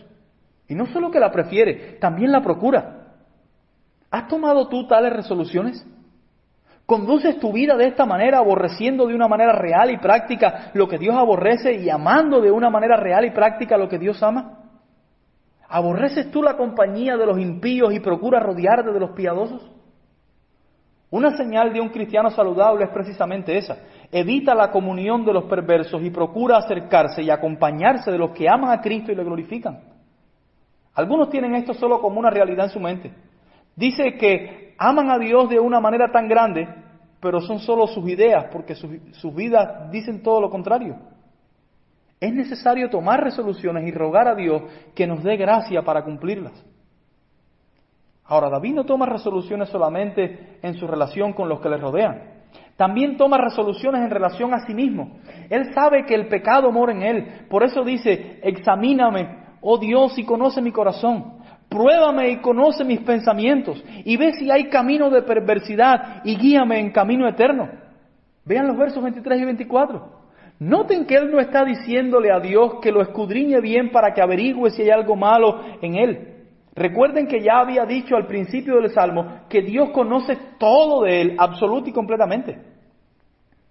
Y no solo que la prefiere, también la procura. ¿Has tomado tú tales resoluciones? ¿Conduces tu vida de esta manera, aborreciendo de una manera real y práctica lo que Dios aborrece y amando de una manera real y práctica lo que Dios ama? ¿Aborreces tú la compañía de los impíos y procuras rodearte de los piadosos? Una señal de un cristiano saludable es precisamente esa. Evita la comunión de los perversos y procura acercarse y acompañarse de los que aman a Cristo y le glorifican. Algunos tienen esto solo como una realidad en su mente. Dice que aman a Dios de una manera tan grande, pero son solo sus ideas, porque sus, vidas dicen todo lo contrario. Es necesario tomar resoluciones y rogar a Dios que nos dé gracia para cumplirlas. Ahora, David no toma resoluciones solamente en su relación con los que le rodean. También toma resoluciones en relación a sí mismo. Él sabe que el pecado mora en él. Por eso dice, examíname, oh Dios, y conoce mi corazón. Pruébame y conoce mis pensamientos y ve si hay camino de perversidad y guíame en camino eterno. Vean los versos 23 y 24. Noten que él no está diciéndole a Dios que lo escudriñe bien para que averigüe si hay algo malo en él. Recuerden que ya había dicho al principio del Salmo que Dios conoce todo de él, absoluto y completamente.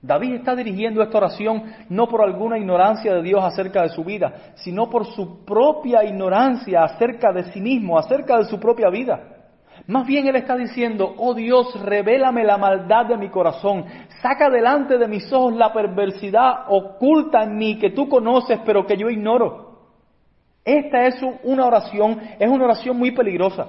David está dirigiendo esta oración no por alguna ignorancia de Dios acerca de su vida, sino por su propia ignorancia acerca de sí mismo, acerca de su propia vida. Más bien él está diciendo, oh Dios, revélame la maldad de mi corazón, saca delante de mis ojos la perversidad oculta en mí que tú conoces pero que yo ignoro. Esta es una oración, es una oración muy peligrosa.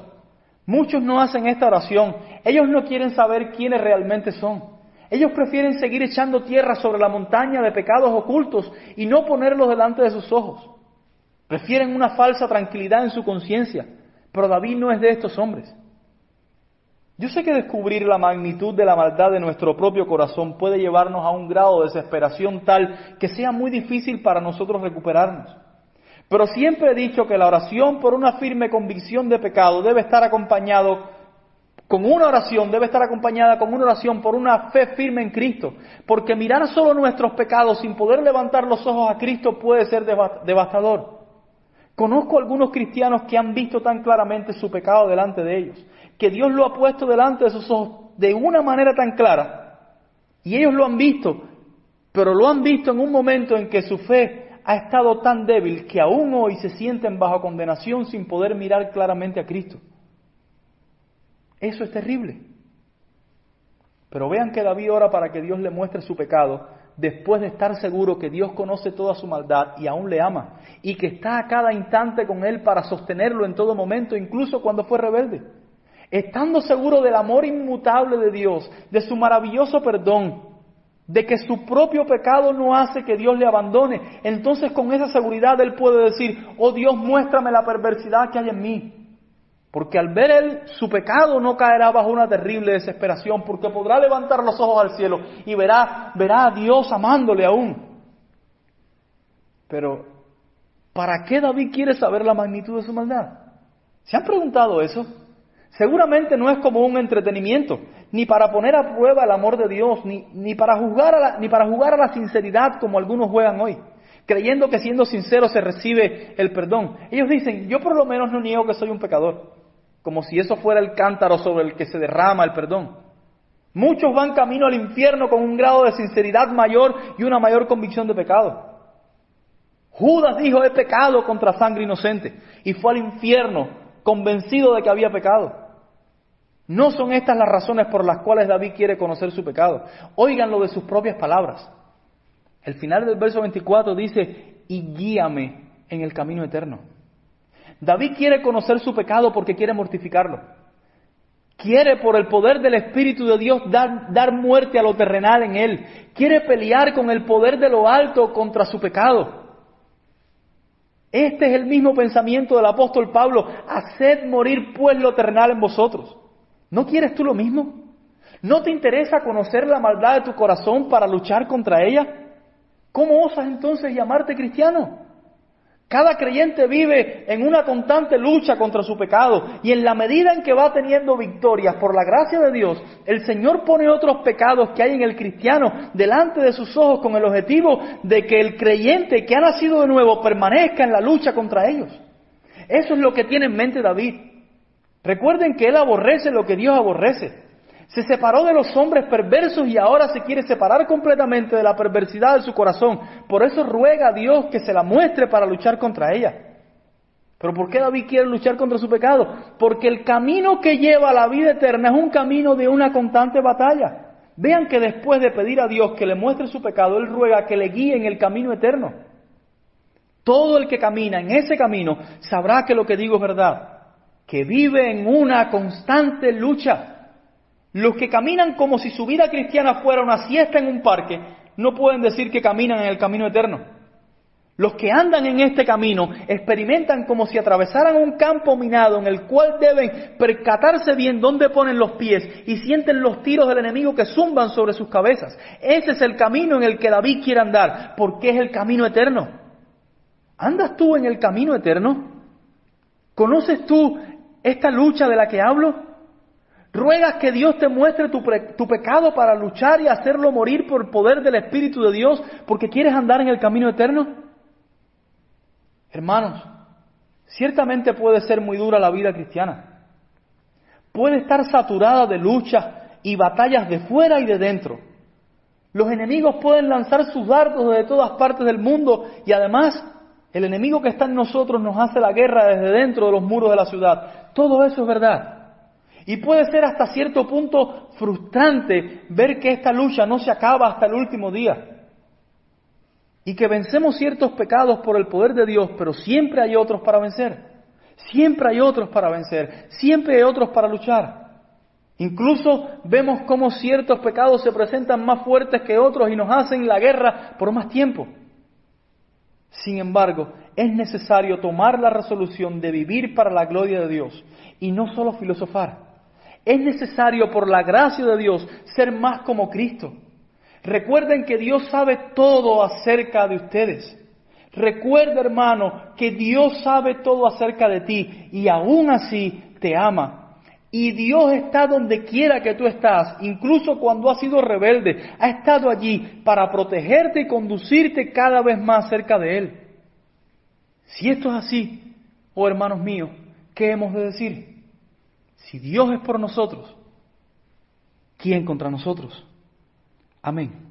Muchos no hacen esta oración, ellos no quieren saber quiénes realmente son. Ellos prefieren seguir echando tierra sobre la montaña de pecados ocultos y no ponerlos delante de sus ojos. Prefieren una falsa tranquilidad en su conciencia, pero David no es de estos hombres. Yo sé que descubrir la magnitud de la maldad de nuestro propio corazón puede llevarnos a un grado de desesperación tal que sea muy difícil para nosotros recuperarnos. Pero siempre he dicho que la oración por una firme convicción de pecado debe estar acompañado con una oración debe estar acompañada con una oración por una fe firme en Cristo, porque mirar solo nuestros pecados sin poder levantar los ojos a Cristo puede ser devastador. Conozco algunos cristianos que han visto tan claramente su pecado delante de ellos, que Dios lo ha puesto delante de sus ojos de una manera tan clara, y ellos lo han visto, pero lo han visto en un momento en que su fe ha estado tan débil que aún hoy se sienten bajo condenación sin poder mirar claramente a Cristo. Eso es terrible. Pero vean que David ora para que Dios le muestre su pecado después de estar seguro que Dios conoce toda su maldad y aún le ama y que está a cada instante con él para sostenerlo en todo momento, incluso cuando fue rebelde. Estando seguro del amor inmutable de Dios, de su maravilloso perdón, de que su propio pecado no hace que Dios le abandone, entonces con esa seguridad él puede decir, oh Dios, muéstrame la perversidad que hay en mí. Porque al ver él su pecado no caerá bajo una terrible desesperación, porque podrá levantar los ojos al cielo y verá, verá a Dios amándole aún. Pero, ¿para qué David quiere saber la magnitud de su maldad? ¿Se han preguntado eso? Seguramente no es como un entretenimiento, ni para poner a prueba el amor de Dios, ni, ni para, jugar a la, ni para jugar a la sinceridad como algunos juegan hoy, creyendo que siendo sincero se recibe el perdón. Ellos dicen, yo por lo menos no niego que soy un pecador, como si eso fuera el cántaro sobre el que se derrama el perdón. Muchos van camino al infierno con un grado de sinceridad mayor y una mayor convicción de pecado. Judas dijo, he pecado contra sangre inocente, y fue al infierno convencido de que había pecado. No son estas las razones por las cuales David quiere conocer su pecado. Óiganlo de sus propias palabras. El final del verso 24 dice, y guíame en el camino eterno. David quiere conocer su pecado porque quiere mortificarlo. Quiere por el poder del Espíritu de Dios dar, muerte a lo terrenal en él. Quiere pelear con el poder de lo alto contra su pecado. Este es el mismo pensamiento del apóstol Pablo. Haced morir pues lo terrenal en vosotros. ¿No quieres tú lo mismo? ¿No te interesa conocer la maldad de tu corazón para luchar contra ella? ¿Cómo osas entonces llamarte cristiano? Cada creyente vive en una constante lucha contra su pecado y en la medida en que va teniendo victorias por la gracia de Dios, el Señor pone otros pecados que hay en el cristiano delante de sus ojos con el objetivo de que el creyente que ha nacido de nuevo permanezca en la lucha contra ellos. Eso es lo que tiene en mente David. Recuerden que él aborrece lo que Dios aborrece. Se separó de los hombres perversos y ahora se quiere separar completamente de la perversidad de su corazón. Por eso ruega a Dios que se la muestre para luchar contra ella. Pero ¿por qué David quiere luchar contra su pecado? Porque el camino que lleva a la vida eterna es un camino de una constante batalla. Vean que después de pedir a Dios que le muestre su pecado, Él ruega que le guíe en el camino eterno. Todo el que camina en ese camino sabrá que lo que digo es verdad, que vive en una constante lucha los que caminan como si su vida cristiana fuera una siesta en un parque, no pueden decir que caminan en el camino eterno. Los que andan en este camino experimentan como si atravesaran un campo minado en el cual deben percatarse bien dónde ponen los pies y sienten los tiros del enemigo que zumban sobre sus cabezas. Ese es el camino en el que David quiere andar, porque es el camino eterno. ¿Andas tú en el camino eterno? ¿Conoces tú esta lucha de la que hablo? ¿Ruegas que Dios te muestre tu, tu, pecado para luchar y hacerlo morir por el poder del Espíritu de Dios porque quieres andar en el camino eterno? Hermanos, ciertamente puede ser muy dura la vida cristiana. Puede estar saturada de luchas y batallas de fuera y de dentro. Los enemigos pueden lanzar sus dardos desde todas partes del mundo y además el enemigo que está en nosotros nos hace la guerra desde dentro de los muros de la ciudad. Todo eso es verdad. Y puede ser hasta cierto punto frustrante ver que esta lucha no se acaba hasta el último día. Y que vencemos ciertos pecados por el poder de Dios, pero siempre hay otros para vencer. Siempre hay otros para vencer. Siempre hay otros para luchar. Incluso vemos cómo ciertos pecados se presentan más fuertes que otros y nos hacen la guerra por más tiempo. Sin embargo, es necesario tomar la resolución de vivir para la gloria de Dios y no solo filosofar. Es necesario, por la gracia de Dios, ser más como Cristo. Recuerden que Dios sabe todo acerca de ustedes. Recuerda, hermano, que Dios sabe todo acerca de ti y aún así te ama. Y Dios está donde quiera que tú estás, incluso cuando has sido rebelde, ha estado allí para protegerte y conducirte cada vez más cerca de Él. Si esto es así, oh hermanos míos, ¿qué hemos de decir? Si Dios es por nosotros, ¿quién contra nosotros? Amén.